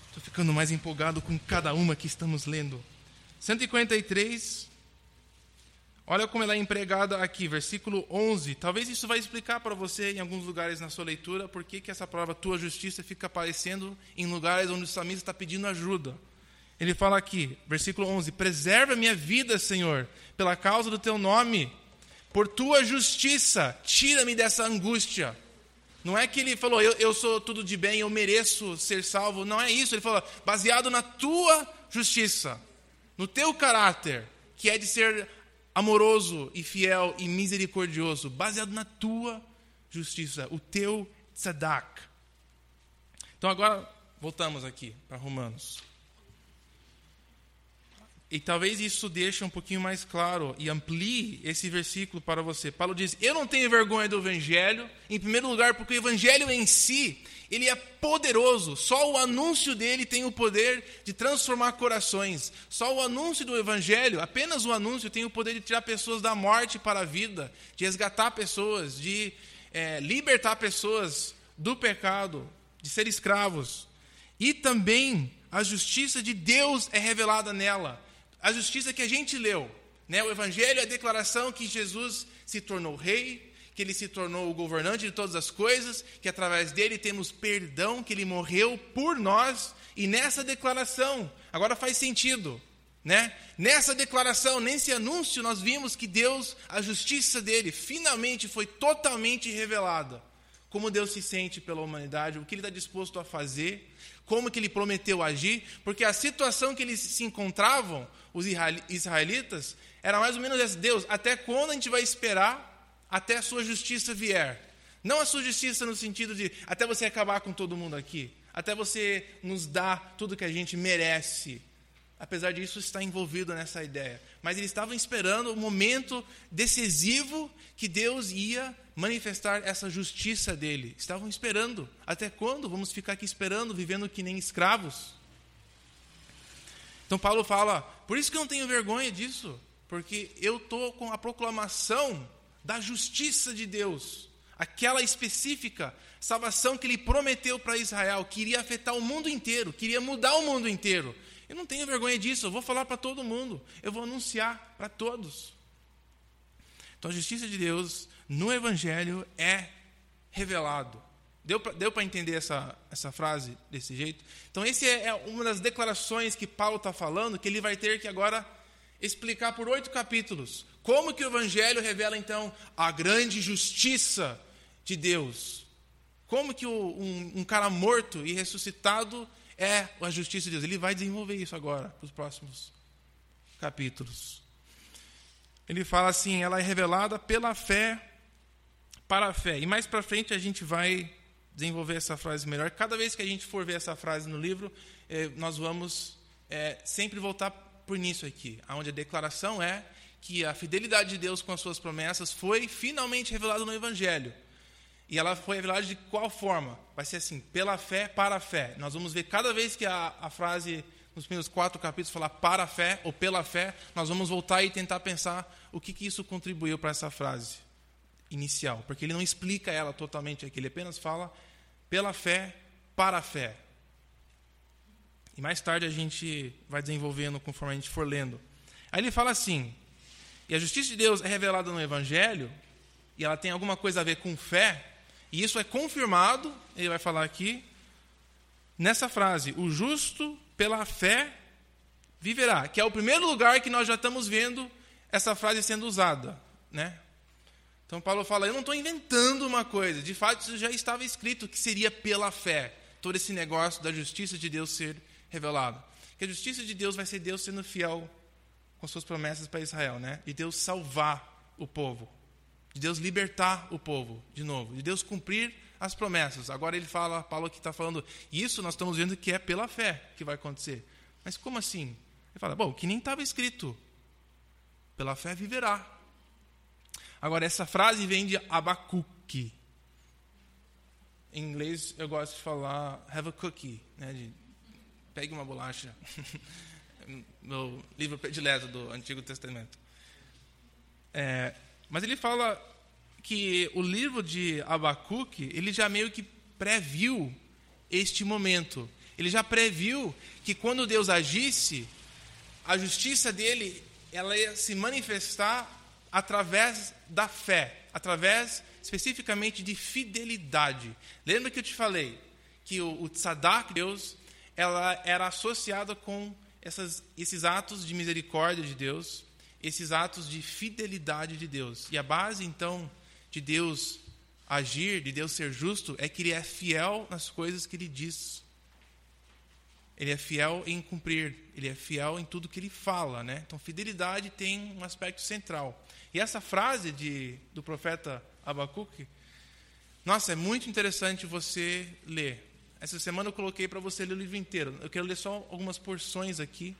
Estou ficando mais empolgado com cada uma que estamos lendo. 143, Olha como ela é empregada aqui, versículo 11. Talvez isso vai explicar para você em alguns lugares na sua leitura por que, essa palavra tua justiça fica aparecendo em lugares onde o salmista está pedindo ajuda. Ele fala aqui, versículo 11: Preserva minha vida, Senhor, pela causa do teu nome, por tua justiça, tira-me dessa angústia. Não é que ele falou, eu, eu sou tudo de bem, eu mereço ser salvo. Não é isso. Ele falou, baseado na tua justiça, no teu caráter, que é de ser amoroso e fiel e misericordioso, baseado na tua justiça, o teu tzadak. Então agora voltamos aqui para Romanos. E talvez isso deixe um pouquinho mais claro e amplie esse versículo para você. Paulo diz: Eu não tenho vergonha do evangelho, em primeiro lugar, porque o evangelho em si, ele é poderoso. Só o anúncio dele tem o poder de transformar corações. Só o anúncio do evangelho, apenas o anúncio tem o poder de tirar pessoas da morte para a vida, de resgatar pessoas, de é, libertar pessoas do pecado, de ser escravos. E também a justiça de Deus é revelada nela a justiça que a gente leu. Né? O Evangelho é a declaração que Jesus se tornou rei, que ele se tornou o governante de todas as coisas, que através dele temos perdão, que ele morreu por nós. E nessa declaração, agora faz sentido, né? Nessa declaração, nesse anúncio, nós vimos que Deus, a justiça dele, finalmente foi totalmente revelada. Como Deus se sente pela humanidade, o que ele está disposto a fazer, como que ele prometeu agir, porque a situação que eles se encontravam, os israelitas, era mais ou menos essa: Deus, até quando a gente vai esperar até a sua justiça vier? Não a sua justiça no sentido de até você acabar com todo mundo aqui, até você nos dar tudo que a gente merece. Apesar disso, está envolvido nessa ideia. Mas eles estavam esperando o momento decisivo que Deus ia manifestar essa justiça dele. Estavam esperando. Até quando vamos ficar aqui esperando, vivendo que nem escravos? Então Paulo fala: por isso que eu não tenho vergonha disso, porque eu estou com a proclamação da justiça de Deus, aquela específica salvação que ele prometeu para Israel, que iria afetar o mundo inteiro, queria mudar o mundo inteiro. Eu não tenho vergonha disso, eu vou falar para todo mundo, eu vou anunciar para todos. Então a justiça de Deus no Evangelho é revelado. Deu para entender essa, essa frase desse jeito? Então, essa é, é uma das declarações que Paulo está falando, que ele vai ter que agora explicar por oito capítulos. Como que o Evangelho revela, então, a grande justiça de Deus? Como que o, um, um, cara morto e ressuscitado é a justiça de Deus? Ele vai desenvolver isso agora, para os próximos capítulos. Ele fala assim: ela é revelada pela fé para a fé. E mais para frente a gente vai desenvolver essa frase melhor. Cada vez que a gente for ver essa frase no livro, eh, nós vamos eh, sempre voltar por nisso aqui, onde a declaração é que a fidelidade de Deus com as suas promessas foi finalmente revelada no Evangelho. E ela foi revelada de qual forma? Vai ser assim, pela fé, para a fé. Nós vamos ver cada vez que a, a frase, nos primeiros quatro capítulos, falar para a fé ou pela fé, nós vamos voltar e tentar pensar o que, que isso contribuiu para essa frase inicial. Porque ele não explica ela totalmente aqui, ele apenas fala pela fé, para a fé. E mais tarde a gente vai desenvolvendo conforme a gente for lendo. Aí ele fala assim: e a justiça de Deus é revelada no Evangelho, e ela tem alguma coisa a ver com fé, e isso é confirmado, ele vai falar aqui, nessa frase: o justo pela fé viverá, que é o primeiro lugar que nós já estamos vendo essa frase sendo usada, né? Então Paulo fala: Eu não estou inventando uma coisa, de fato isso já estava escrito que seria pela fé, todo esse negócio da justiça de Deus ser revelado. Que a justiça de Deus vai ser Deus sendo fiel com suas promessas para Israel, né? De Deus salvar o povo, de Deus libertar o povo, de novo, de Deus cumprir as promessas. Agora ele fala, Paulo aqui está falando, isso nós estamos vendo que é pela fé que vai acontecer. Mas como assim? Ele fala, bom, que nem estava escrito, pela fé viverá. Agora, essa frase vem de Abacuque. Em inglês, eu gosto de falar have a cookie, né, de pegue uma bolacha. Meu livro predileto do Antigo Testamento. É, mas ele fala que o livro de Abacuque, ele já meio que previu este momento. Ele já previu que quando Deus agisse, a justiça dele ela ia se manifestar através da fé, através especificamente de fidelidade. Lembra que eu te falei que o, o tzadak, Deus, ela era associada com essas, esses atos de misericórdia de Deus, esses atos de fidelidade de Deus. E a base, então, de Deus agir, de Deus ser justo, é que Ele é fiel nas coisas que Ele diz. Ele é fiel em cumprir, ele é fiel em tudo que ele fala, né? Então, fidelidade tem um aspecto central. E essa frase de, do profeta Abacuque, nossa, é muito interessante você ler. Essa semana eu coloquei para você ler o livro inteiro. Eu quero ler só algumas porções aqui,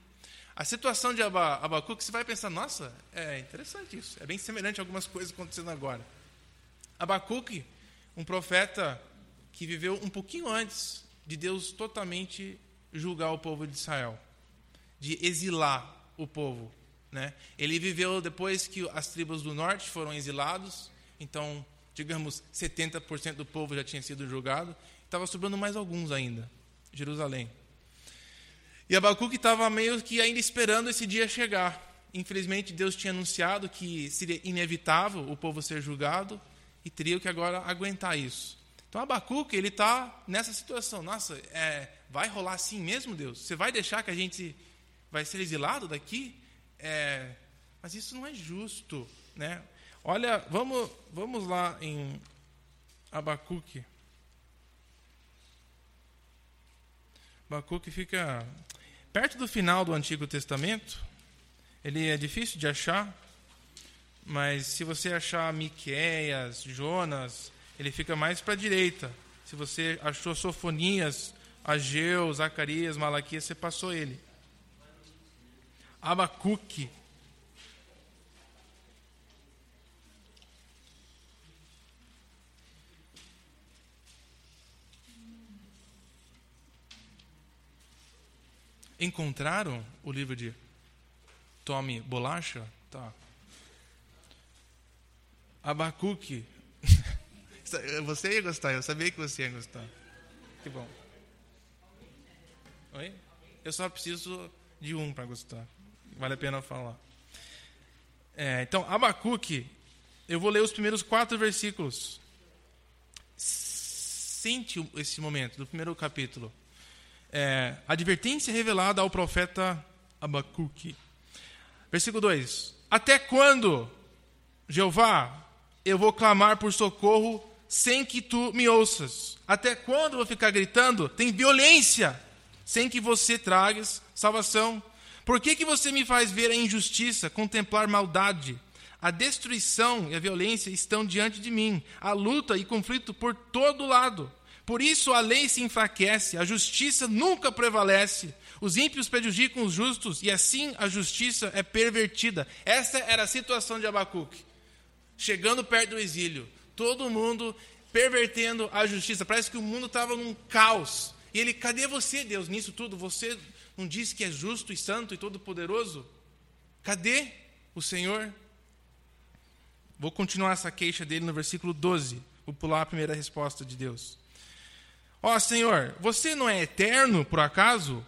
A situação de Aba- Abacuque, você vai pensar, nossa, é interessante isso. É bem semelhante a algumas coisas acontecendo agora. Abacuque, um profeta que viveu um pouquinho antes de Deus totalmente julgar o povo de Israel, de exilar o povo. Né? Ele viveu depois que as tribos do norte foram exilados, então, digamos, 70% do povo já tinha sido julgado, estava sobrando mais alguns ainda, Jerusalém. E Abacuque estava meio que ainda esperando esse dia chegar. Infelizmente, Deus tinha anunciado que seria inevitável o povo ser julgado e teria que agora aguentar isso. Então, Abacuque, ele está nessa situação. Nossa, é, vai rolar assim mesmo, Deus? Você vai deixar que a gente vai ser exilado daqui? É, mas isso não é justo, né? Olha, vamos, vamos lá em Abacuque. Abacuque fica perto do final do Antigo Testamento. Ele é difícil de achar, mas se você achar Miqueias, Jonas, ele fica mais para a direita. Se você achou Sofonias, Ageu, Zacarias, Malaquias, você passou ele. Abacuque. Encontraram o livro de Tome Bolacha? Tá. Abacuque. Você ia gostar, eu sabia que você ia gostar. Que bom. Oi? Eu só preciso de um para gostar. Vale a pena falar. É, então, Abacuque, eu vou ler os primeiros quatro versículos. Sente esse momento do primeiro capítulo. É, advertência revelada ao profeta Abacuque. Versículo 2: Até quando, Jeová, eu vou clamar por socorro sem que tu me ouças? Até quando eu vou ficar gritando? Tem violência, sem que você tragas salvação. Por que, que você me faz ver a injustiça, contemplar maldade? A destruição e a violência estão diante de mim, a luta e conflito por todo lado. Por isso a lei se enfraquece, a justiça nunca prevalece. Os ímpios prejudicam os justos e assim a justiça é pervertida. Essa era a situação de Abacuque. Chegando perto do exílio, todo mundo pervertendo a justiça. Parece que o mundo estava num caos. E ele, cadê você, Deus, nisso tudo? Você não disse que é justo e santo e todo-poderoso? Cadê o Senhor? Vou continuar essa queixa dele no versículo 12. Vou pular a primeira resposta de Deus. Ó oh, Senhor, você não é eterno, por acaso?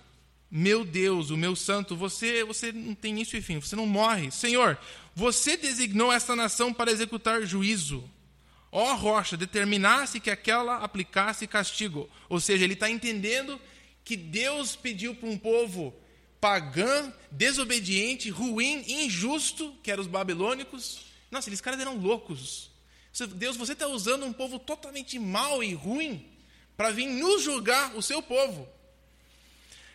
Meu Deus, o meu santo, você, você não tem início e fim, você não morre. Senhor, você designou esta nação para executar juízo. Ó oh, rocha, determinasse que aquela aplicasse castigo. Ou seja, ele está entendendo que Deus pediu para um povo pagã, desobediente, ruim, injusto, que eram os babilônicos. Nossa, eles caras eram loucos. Deus, você está usando um povo totalmente mau e ruim para vir nos julgar o seu povo.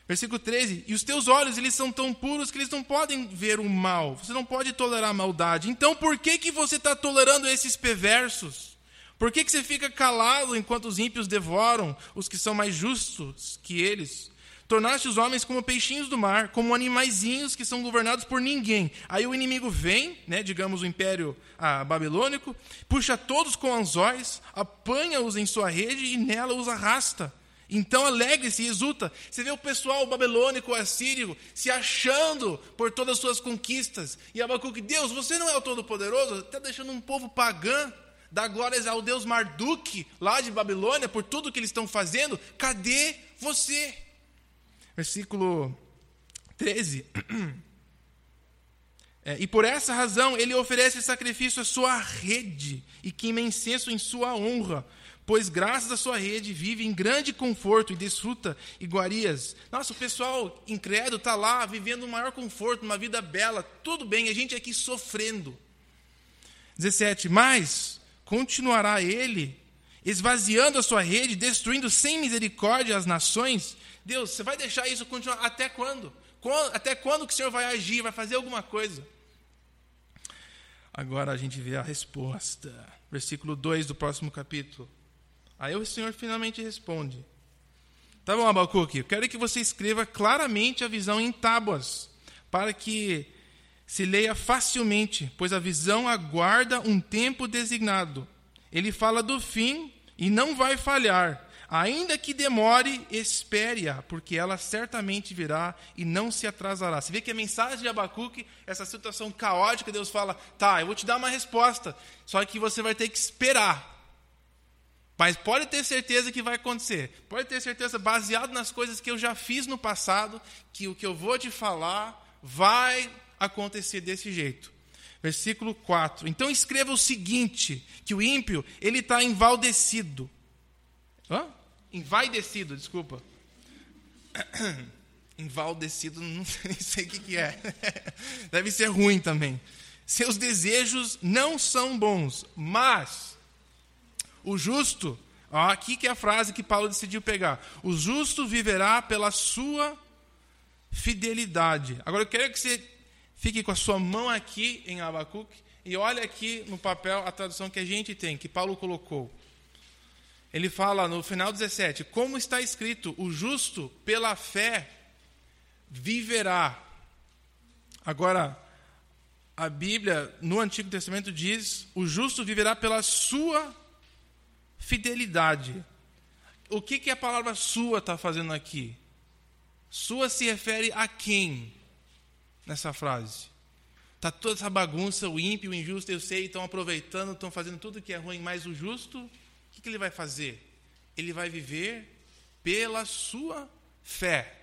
Versículo 13: E os teus olhos, eles são tão puros que eles não podem ver o mal. Você não pode tolerar a maldade. Então, por que, que você está tolerando esses perversos? Por que, que você fica calado enquanto os ímpios devoram os que são mais justos que eles? Tornaste os homens como peixinhos do mar, como animaizinhos que são governados por ninguém. Aí o inimigo vem, né, digamos o império ah, babilônico, puxa todos com anzóis, apanha-os em sua rede e nela os arrasta. Então alegre-se e exulta. Você vê o pessoal babilônico, assírio, se achando por todas as suas conquistas. E Abacuque, Deus, você não é o Todo-Poderoso? Está deixando um povo pagão dar glórias ao Deus Marduk, lá de Babilônia, por tudo que eles estão fazendo. Cadê você? Versículo 13. É, e por essa razão ele oferece sacrifício à sua rede e queima incenso em sua honra, pois graças à sua rede vive em grande conforto e desfruta iguarias. Nossa, o pessoal incrédulo está lá vivendo o maior conforto, uma vida bela, tudo bem, a gente aqui sofrendo. 17. Mas continuará ele esvaziando a sua rede, destruindo sem misericórdia as nações? Deus, você vai deixar isso continuar até quando? Até quando que o Senhor vai agir, vai fazer alguma coisa? Agora a gente vê a resposta. Versículo 2 do próximo capítulo. Aí o Senhor finalmente responde. Tá bom, Abacuque, eu quero que você escreva claramente a visão em tábuas, para que se leia facilmente, pois a visão aguarda um tempo designado. Ele fala do fim e não vai falhar. Ainda que demore, espere-a, porque ela certamente virá e não se atrasará. Você vê que a mensagem de Abacuque, essa situação caótica, Deus fala: tá, eu vou te dar uma resposta, só que você vai ter que esperar. Mas pode ter certeza que vai acontecer. Pode ter certeza, baseado nas coisas que eu já fiz no passado, que o que eu vou te falar vai acontecer desse jeito. Versículo 4. Então escreva o seguinte: que o ímpio ele está envaldecido. Hã? Envaidecido, desculpa. Envaldecido, não sei o que, que é. Deve ser ruim também. Seus desejos não são bons, mas o justo, ó, aqui que é a frase que Paulo decidiu pegar. O justo viverá pela sua fidelidade. Agora eu quero que você fique com a sua mão aqui em Abacuque e olhe aqui no papel a tradução que a gente tem, que Paulo colocou. Ele fala no final 17: Como está escrito, o justo pela fé viverá. Agora, a Bíblia no Antigo Testamento diz: o justo viverá pela sua fidelidade. O que, que a palavra sua está fazendo aqui? Sua se refere a quem nessa frase? Está toda essa bagunça, o ímpio, o injusto, eu sei, estão aproveitando, estão fazendo tudo que é ruim, mas o justo que, que ele vai fazer? Ele vai viver pela sua fé.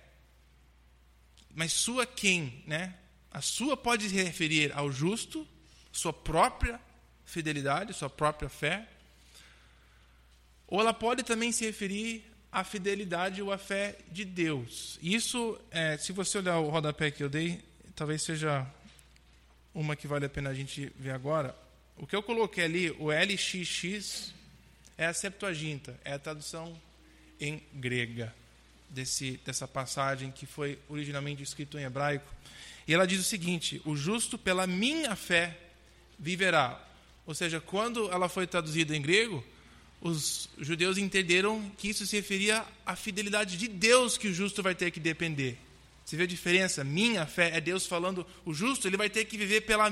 Mas sua quem, né? A sua pode se referir ao justo, sua própria fidelidade, sua própria fé. Ou ela pode também se referir à fidelidade ou à fé de Deus. Isso, é, se você olhar o rodapé que eu dei, talvez seja uma que vale a pena a gente ver agora. O que eu coloquei ali, o LXX, é a Septuaginta, é a tradução em grega desse, dessa passagem que foi originalmente escrito em hebraico. E ela diz o seguinte: O justo pela minha fé viverá. Ou seja, quando ela foi traduzida em grego, os judeus entenderam que isso se referia à fidelidade de Deus que o justo vai ter que depender. Você vê a diferença? Minha fé é Deus falando, o justo ele vai ter que viver pela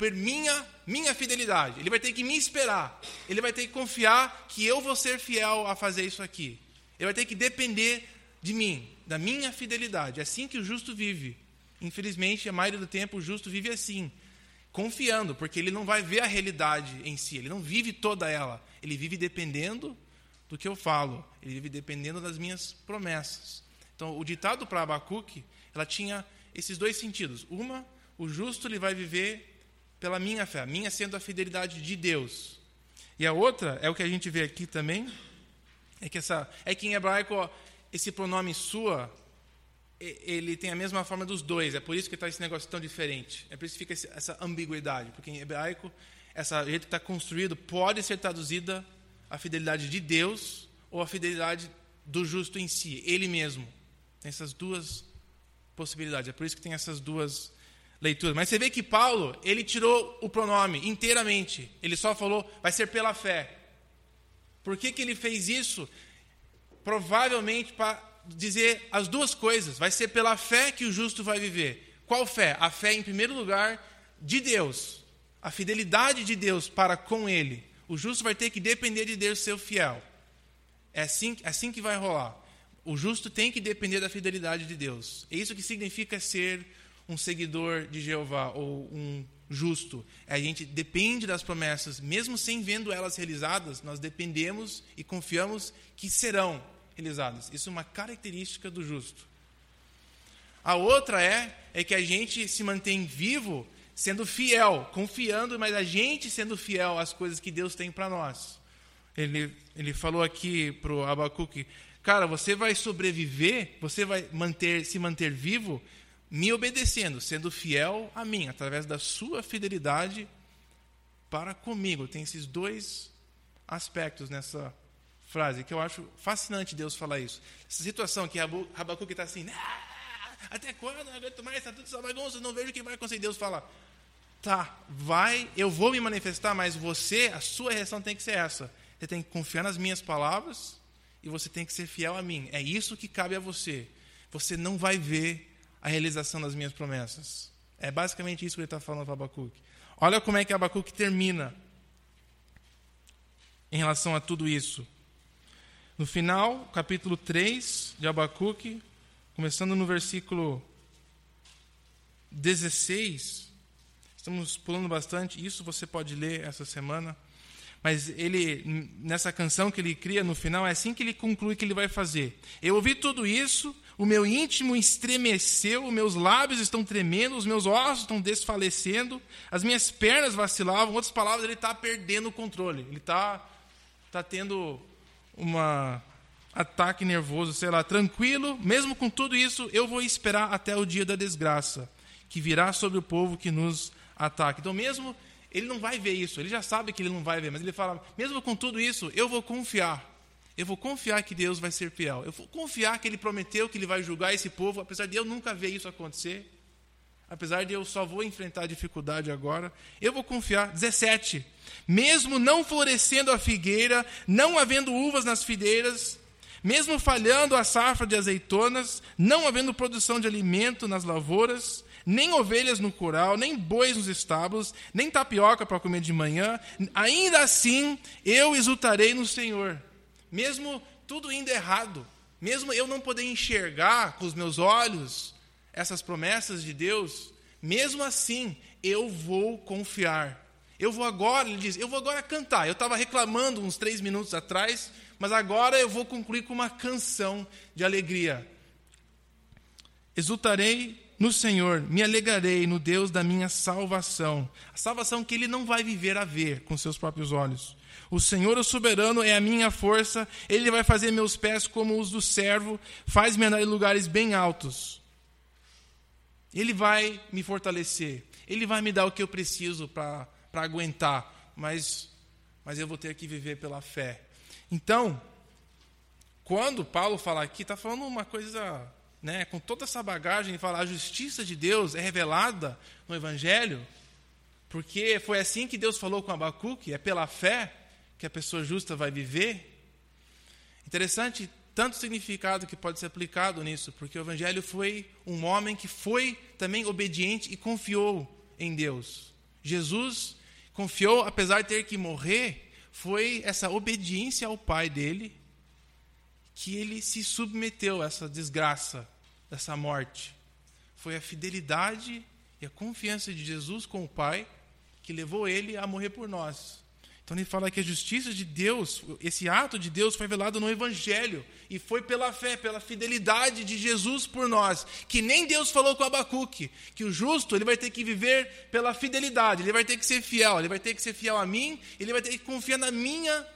por minha, minha fidelidade. Ele vai ter que me esperar. Ele vai ter que confiar que eu vou ser fiel a fazer isso aqui. Ele vai ter que depender de mim, da minha fidelidade. É assim que o justo vive. Infelizmente, a maioria do tempo o justo vive assim, confiando, porque ele não vai ver a realidade em si, ele não vive toda ela. Ele vive dependendo do que eu falo, ele vive dependendo das minhas promessas. Então, o ditado para Abacuque, ela tinha esses dois sentidos. Uma, o justo ele vai viver pela minha fé, minha sendo a fidelidade de Deus. E a outra é o que a gente vê aqui também, é que essa é que em hebraico esse pronome sua ele tem a mesma forma dos dois, é por isso que está esse negócio tão diferente. É por isso que fica essa ambiguidade, porque em hebraico essa jeito que está construído pode ser traduzida a fidelidade de Deus ou a fidelidade do justo em si, ele mesmo. Tem essas duas possibilidades. É por isso que tem essas duas leitura. Mas você vê que Paulo, ele tirou o pronome inteiramente. Ele só falou, vai ser pela fé. Por que, que ele fez isso? Provavelmente para dizer as duas coisas. Vai ser pela fé que o justo vai viver. Qual fé? A fé, em primeiro lugar, de Deus. A fidelidade de Deus para com ele. O justo vai ter que depender de Deus ser fiel. É assim, é assim que vai rolar. O justo tem que depender da fidelidade de Deus. É isso que significa ser um seguidor de Jeová ou um justo. A gente depende das promessas, mesmo sem vendo elas realizadas, nós dependemos e confiamos que serão realizadas. Isso é uma característica do justo. A outra é é que a gente se mantém vivo sendo fiel, confiando, mas a gente sendo fiel às coisas que Deus tem para nós. Ele, ele falou aqui para o Abacuque, cara, você vai sobreviver, você vai manter, se manter vivo me obedecendo, sendo fiel a mim, através da sua fidelidade para comigo. Tem esses dois aspectos nessa frase que eu acho fascinante Deus falar isso. Essa situação que Rabacuque está assim, ah, até quando? Não aguento mais, está tudo essa bagunça, não vejo o que vai acontecer. Deus fala, tá, vai, eu vou me manifestar, mas você, a sua reação tem que ser essa. Você tem que confiar nas minhas palavras e você tem que ser fiel a mim. É isso que cabe a você. Você não vai ver a realização das minhas promessas. É basicamente isso que ele está falando para Abacuque. Olha como é que Abacuque termina em relação a tudo isso. No final, capítulo 3 de Abacuque, começando no versículo 16, estamos pulando bastante, isso você pode ler essa semana. Mas ele, nessa canção que ele cria no final, é assim que ele conclui que ele vai fazer. Eu ouvi tudo isso, o meu íntimo estremeceu, meus lábios estão tremendo, os meus ossos estão desfalecendo, as minhas pernas vacilavam. Em outras palavras, ele está perdendo o controle. Ele está tá tendo um ataque nervoso, sei lá, tranquilo. Mesmo com tudo isso, eu vou esperar até o dia da desgraça, que virá sobre o povo que nos ataca. Então, mesmo ele não vai ver isso, ele já sabe que ele não vai ver, mas ele fala: mesmo com tudo isso, eu vou confiar. Eu vou confiar que Deus vai ser fiel. Eu vou confiar que ele prometeu que ele vai julgar esse povo, apesar de eu nunca ver isso acontecer. Apesar de eu só vou enfrentar dificuldade agora, eu vou confiar. 17. Mesmo não florescendo a figueira, não havendo uvas nas fideiras, mesmo falhando a safra de azeitonas, não havendo produção de alimento nas lavouras, nem ovelhas no curral, nem bois nos estábulos, nem tapioca para comer de manhã, ainda assim eu exultarei no Senhor. Mesmo tudo indo errado, mesmo eu não poder enxergar com os meus olhos essas promessas de Deus, mesmo assim eu vou confiar. Eu vou agora, ele diz, eu vou agora cantar. Eu estava reclamando uns três minutos atrás, mas agora eu vou concluir com uma canção de alegria. Exultarei no Senhor, me alegrarei no Deus da minha salvação. A salvação que ele não vai viver a ver com seus próprios olhos. O Senhor, o soberano, é a minha força, ele vai fazer meus pés como os do servo, faz-me andar em lugares bem altos. Ele vai me fortalecer, ele vai me dar o que eu preciso para aguentar, mas, mas eu vou ter que viver pela fé. Então, quando Paulo fala aqui, está falando uma coisa né, com toda essa bagagem, fala a justiça de Deus é revelada no Evangelho, porque foi assim que Deus falou com Abacuque, é pela fé que a pessoa justa vai viver. Interessante, tanto significado que pode ser aplicado nisso, porque o Evangelho foi um homem que foi também obediente e confiou em Deus. Jesus confiou, apesar de ter que morrer, foi essa obediência ao Pai dele que ele se submeteu a essa desgraça, essa morte. Foi a fidelidade e a confiança de Jesus com o Pai que levou ele a morrer por nós. Então ele fala que a justiça de Deus, esse ato de Deus foi velado no Evangelho. E foi pela fé, pela fidelidade de Jesus por nós. Que nem Deus falou com Abacuque, que o justo ele vai ter que viver pela fidelidade, ele vai ter que ser fiel, ele vai ter que ser fiel a mim, ele vai ter que confiar na minha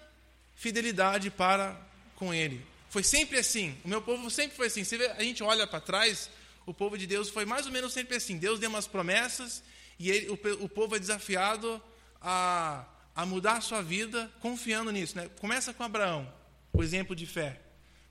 fidelidade para com ele. Foi sempre assim. O meu povo sempre foi assim. A gente olha para trás, o povo de Deus foi mais ou menos sempre assim. Deus deu umas promessas e ele, o, o povo é desafiado a, a mudar a sua vida confiando nisso. Né? Começa com Abraão, o exemplo de fé.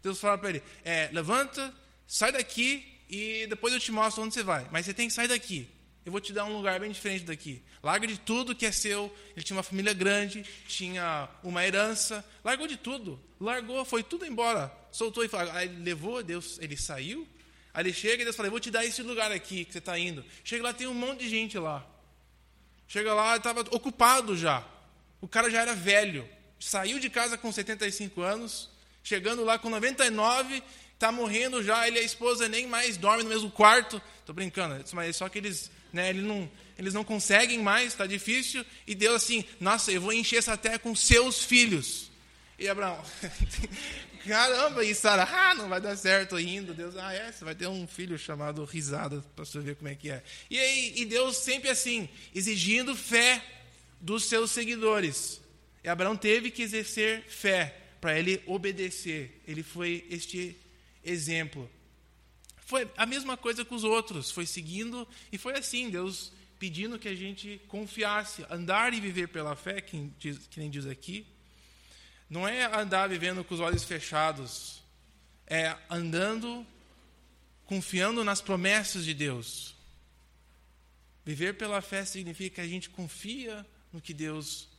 Deus fala para ele: é, levanta, sai daqui e depois eu te mostro onde você vai. Mas você tem que sair daqui. Eu vou te dar um lugar bem diferente daqui. Larga de tudo que é seu. Ele tinha uma família grande, tinha uma herança. Largou de tudo. Largou, foi tudo embora. Soltou e falou. Aí ele levou, Deus, ele saiu. Aí ele chega e Deus fala: Eu vou te dar esse lugar aqui que você está indo. Chega lá, tem um monte de gente lá. Chega lá, estava ocupado já. O cara já era velho. Saiu de casa com 75 anos. Chegando lá com 99, está morrendo já. Ele e a esposa nem mais dormem no mesmo quarto. Estou brincando, mas só que eles né? Eles, não, eles não conseguem mais, está difícil. E Deus assim, nossa, eu vou encher essa terra com seus filhos. E Abraão, caramba, e Sara, ah, não vai dar certo rindo. Deus, ah, é, você vai ter um filho chamado risada, para você ver como é que é. E, aí, e Deus sempre assim, exigindo fé dos seus seguidores. E Abraão teve que exercer fé para ele obedecer. Ele foi este exemplo. Foi a mesma coisa com os outros, foi seguindo e foi assim, Deus pedindo que a gente confiasse, andar e viver pela fé, que, diz, que nem diz aqui, não é andar vivendo com os olhos fechados, é andando confiando nas promessas de Deus. Viver pela fé significa que a gente confia no que Deus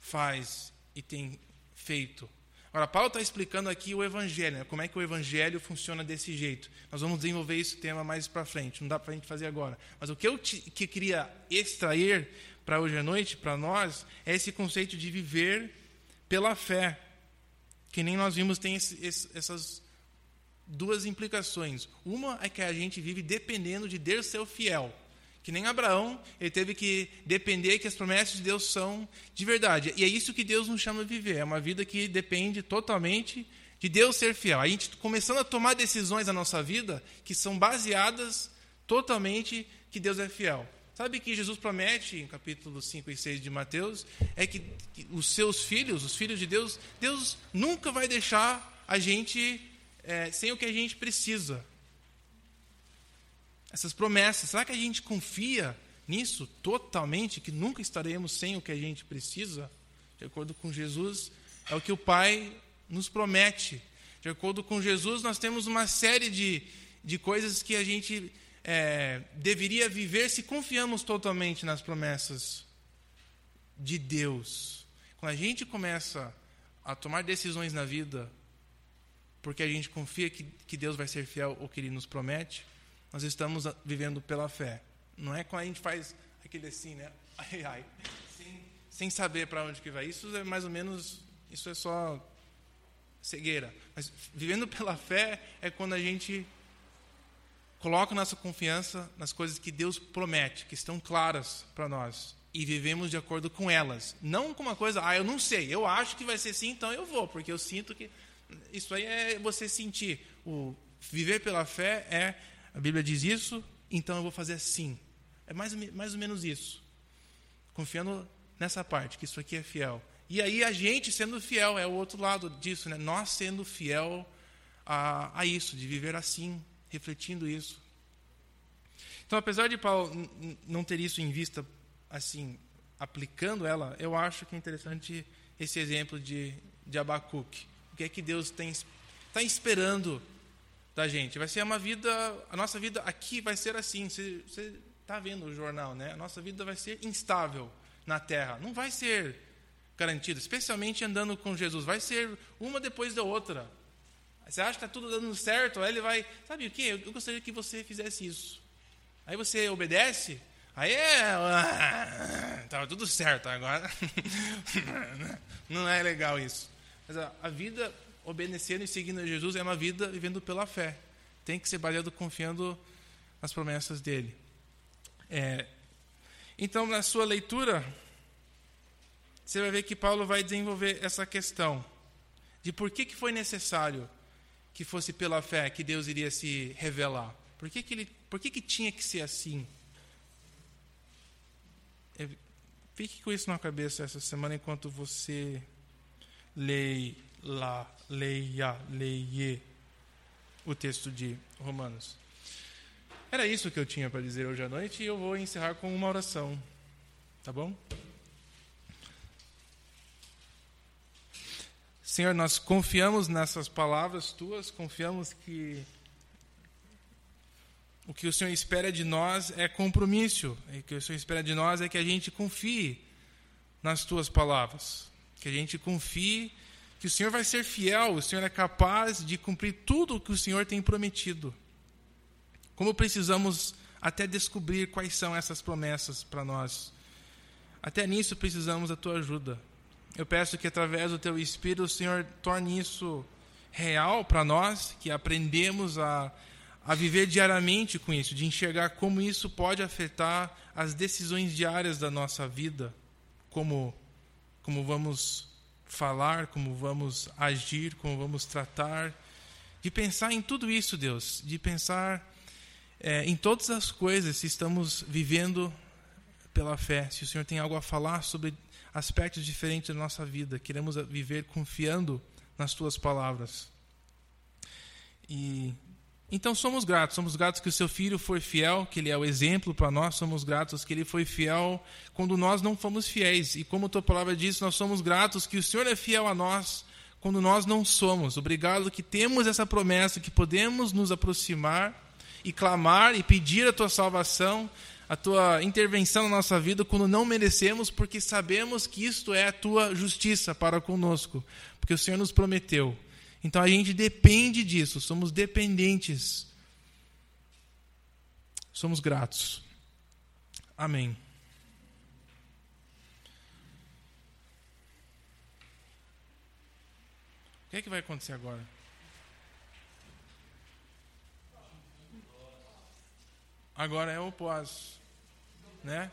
faz e tem feito. Agora, Paulo está explicando aqui o Evangelho, né? como é que o Evangelho funciona desse jeito. Nós vamos desenvolver esse tema mais para frente, não dá para a gente fazer agora. Mas o que eu te, que queria extrair para hoje à noite, para nós, é esse conceito de viver pela fé. Que nem nós vimos, tem esse, esse, essas duas implicações. Uma é que a gente vive dependendo de Deus ser fiel. Que nem Abraão, ele teve que depender que as promessas de Deus são de verdade. E é isso que Deus nos chama a viver. É uma vida que depende totalmente de Deus ser fiel. A gente começando a tomar decisões na nossa vida que são baseadas totalmente que Deus é fiel. Sabe que Jesus promete, em capítulo 5 e 6 de Mateus, é que, os seus filhos, os filhos de Deus, Deus nunca vai deixar a gente é, sem o que a gente precisa essas promessas. Será que a gente confia nisso totalmente, que nunca estaremos sem o que a gente precisa? De acordo com Jesus, é o que o Pai nos promete. De acordo com Jesus, nós temos uma série de, de coisas que a gente é, deveria viver se confiamos totalmente nas promessas de Deus. Quando a gente começa a tomar decisões na vida, porque a gente confia que, que Deus vai ser fiel ao que Ele nos promete, nós estamos vivendo pela fé. Não é quando a gente faz aquele assim, né? Ai, ai, sem, sem saber para onde que vai. Isso é mais ou menos, isso é só cegueira. Mas vivendo pela fé é quando a gente coloca nossa confiança nas coisas que Deus promete, que estão claras para nós. E vivemos de acordo com elas. Não com uma coisa, ah, eu não sei, eu acho que vai ser assim, então eu vou, porque eu sinto que. Isso aí é você sentir. O viver pela fé é a Bíblia diz isso, então eu vou fazer assim. É mais, mais ou menos isso. Confiando nessa parte, que isso aqui é fiel. E aí a gente sendo fiel é o outro lado disso, né? Nós sendo fiel a, a isso, de viver assim, refletindo isso. Então, apesar de Paulo não ter isso em vista, assim, aplicando ela, eu acho que é interessante esse exemplo de, de Abacuque. O que é que Deus está esperando da gente. Vai ser uma vida, a nossa vida aqui vai ser assim. Você está vendo o jornal, né? A nossa vida vai ser instável na Terra. Não vai ser garantida, especialmente andando com Jesus. Vai ser uma depois da outra. Você acha que está tudo dando certo? Aí ele vai, sabe o que? Eu gostaria que você fizesse isso. Aí você obedece. Aí é. Estava tudo certo agora. Não é legal isso. Mas a vida obedecendo e seguindo Jesus é uma vida vivendo pela fé. Tem que ser baseado confiando nas promessas dele. É, então, na sua leitura, você vai ver que Paulo vai desenvolver essa questão de por que, que foi necessário que fosse pela fé que Deus iria se revelar. Por que, que, ele, por que, que tinha que ser assim? É, fique com isso na cabeça essa semana enquanto você lê lá, leia, leie o texto de Romanos. Era isso que eu tinha para dizer hoje à noite e eu vou encerrar com uma oração. Tá bom? Senhor, nós confiamos nessas palavras tuas, confiamos que o que o Senhor espera de nós é compromisso, e o que o Senhor espera de nós é que a gente confie nas tuas palavras, que a gente confie que o Senhor vai ser fiel, o Senhor é capaz de cumprir tudo o que o Senhor tem prometido. Como precisamos até descobrir quais são essas promessas para nós. Até nisso precisamos da tua ajuda. Eu peço que através do teu Espírito o Senhor torne isso real para nós, que aprendemos a, a viver diariamente com isso, de enxergar como isso pode afetar as decisões diárias da nossa vida, como, como vamos falar, como vamos agir, como vamos tratar, de pensar em tudo isso, Deus, de pensar é, em todas as coisas, se estamos vivendo pela fé, se o Senhor tem algo a falar sobre aspectos diferentes da nossa vida, queremos viver confiando nas tuas palavras. E então somos gratos, somos gratos que o seu filho foi fiel, que ele é o exemplo para nós, somos gratos que ele foi fiel quando nós não fomos fiéis. E como a tua palavra diz, nós somos gratos que o Senhor é fiel a nós quando nós não somos. Obrigado que temos essa promessa, que podemos nos aproximar e clamar e pedir a tua salvação a tua intervenção na nossa vida quando não merecemos, porque sabemos que isto é a tua justiça para conosco, porque o Senhor nos prometeu. Então a gente depende disso, somos dependentes. Somos gratos. Amém. O que é que vai acontecer agora? Agora é o pós, né?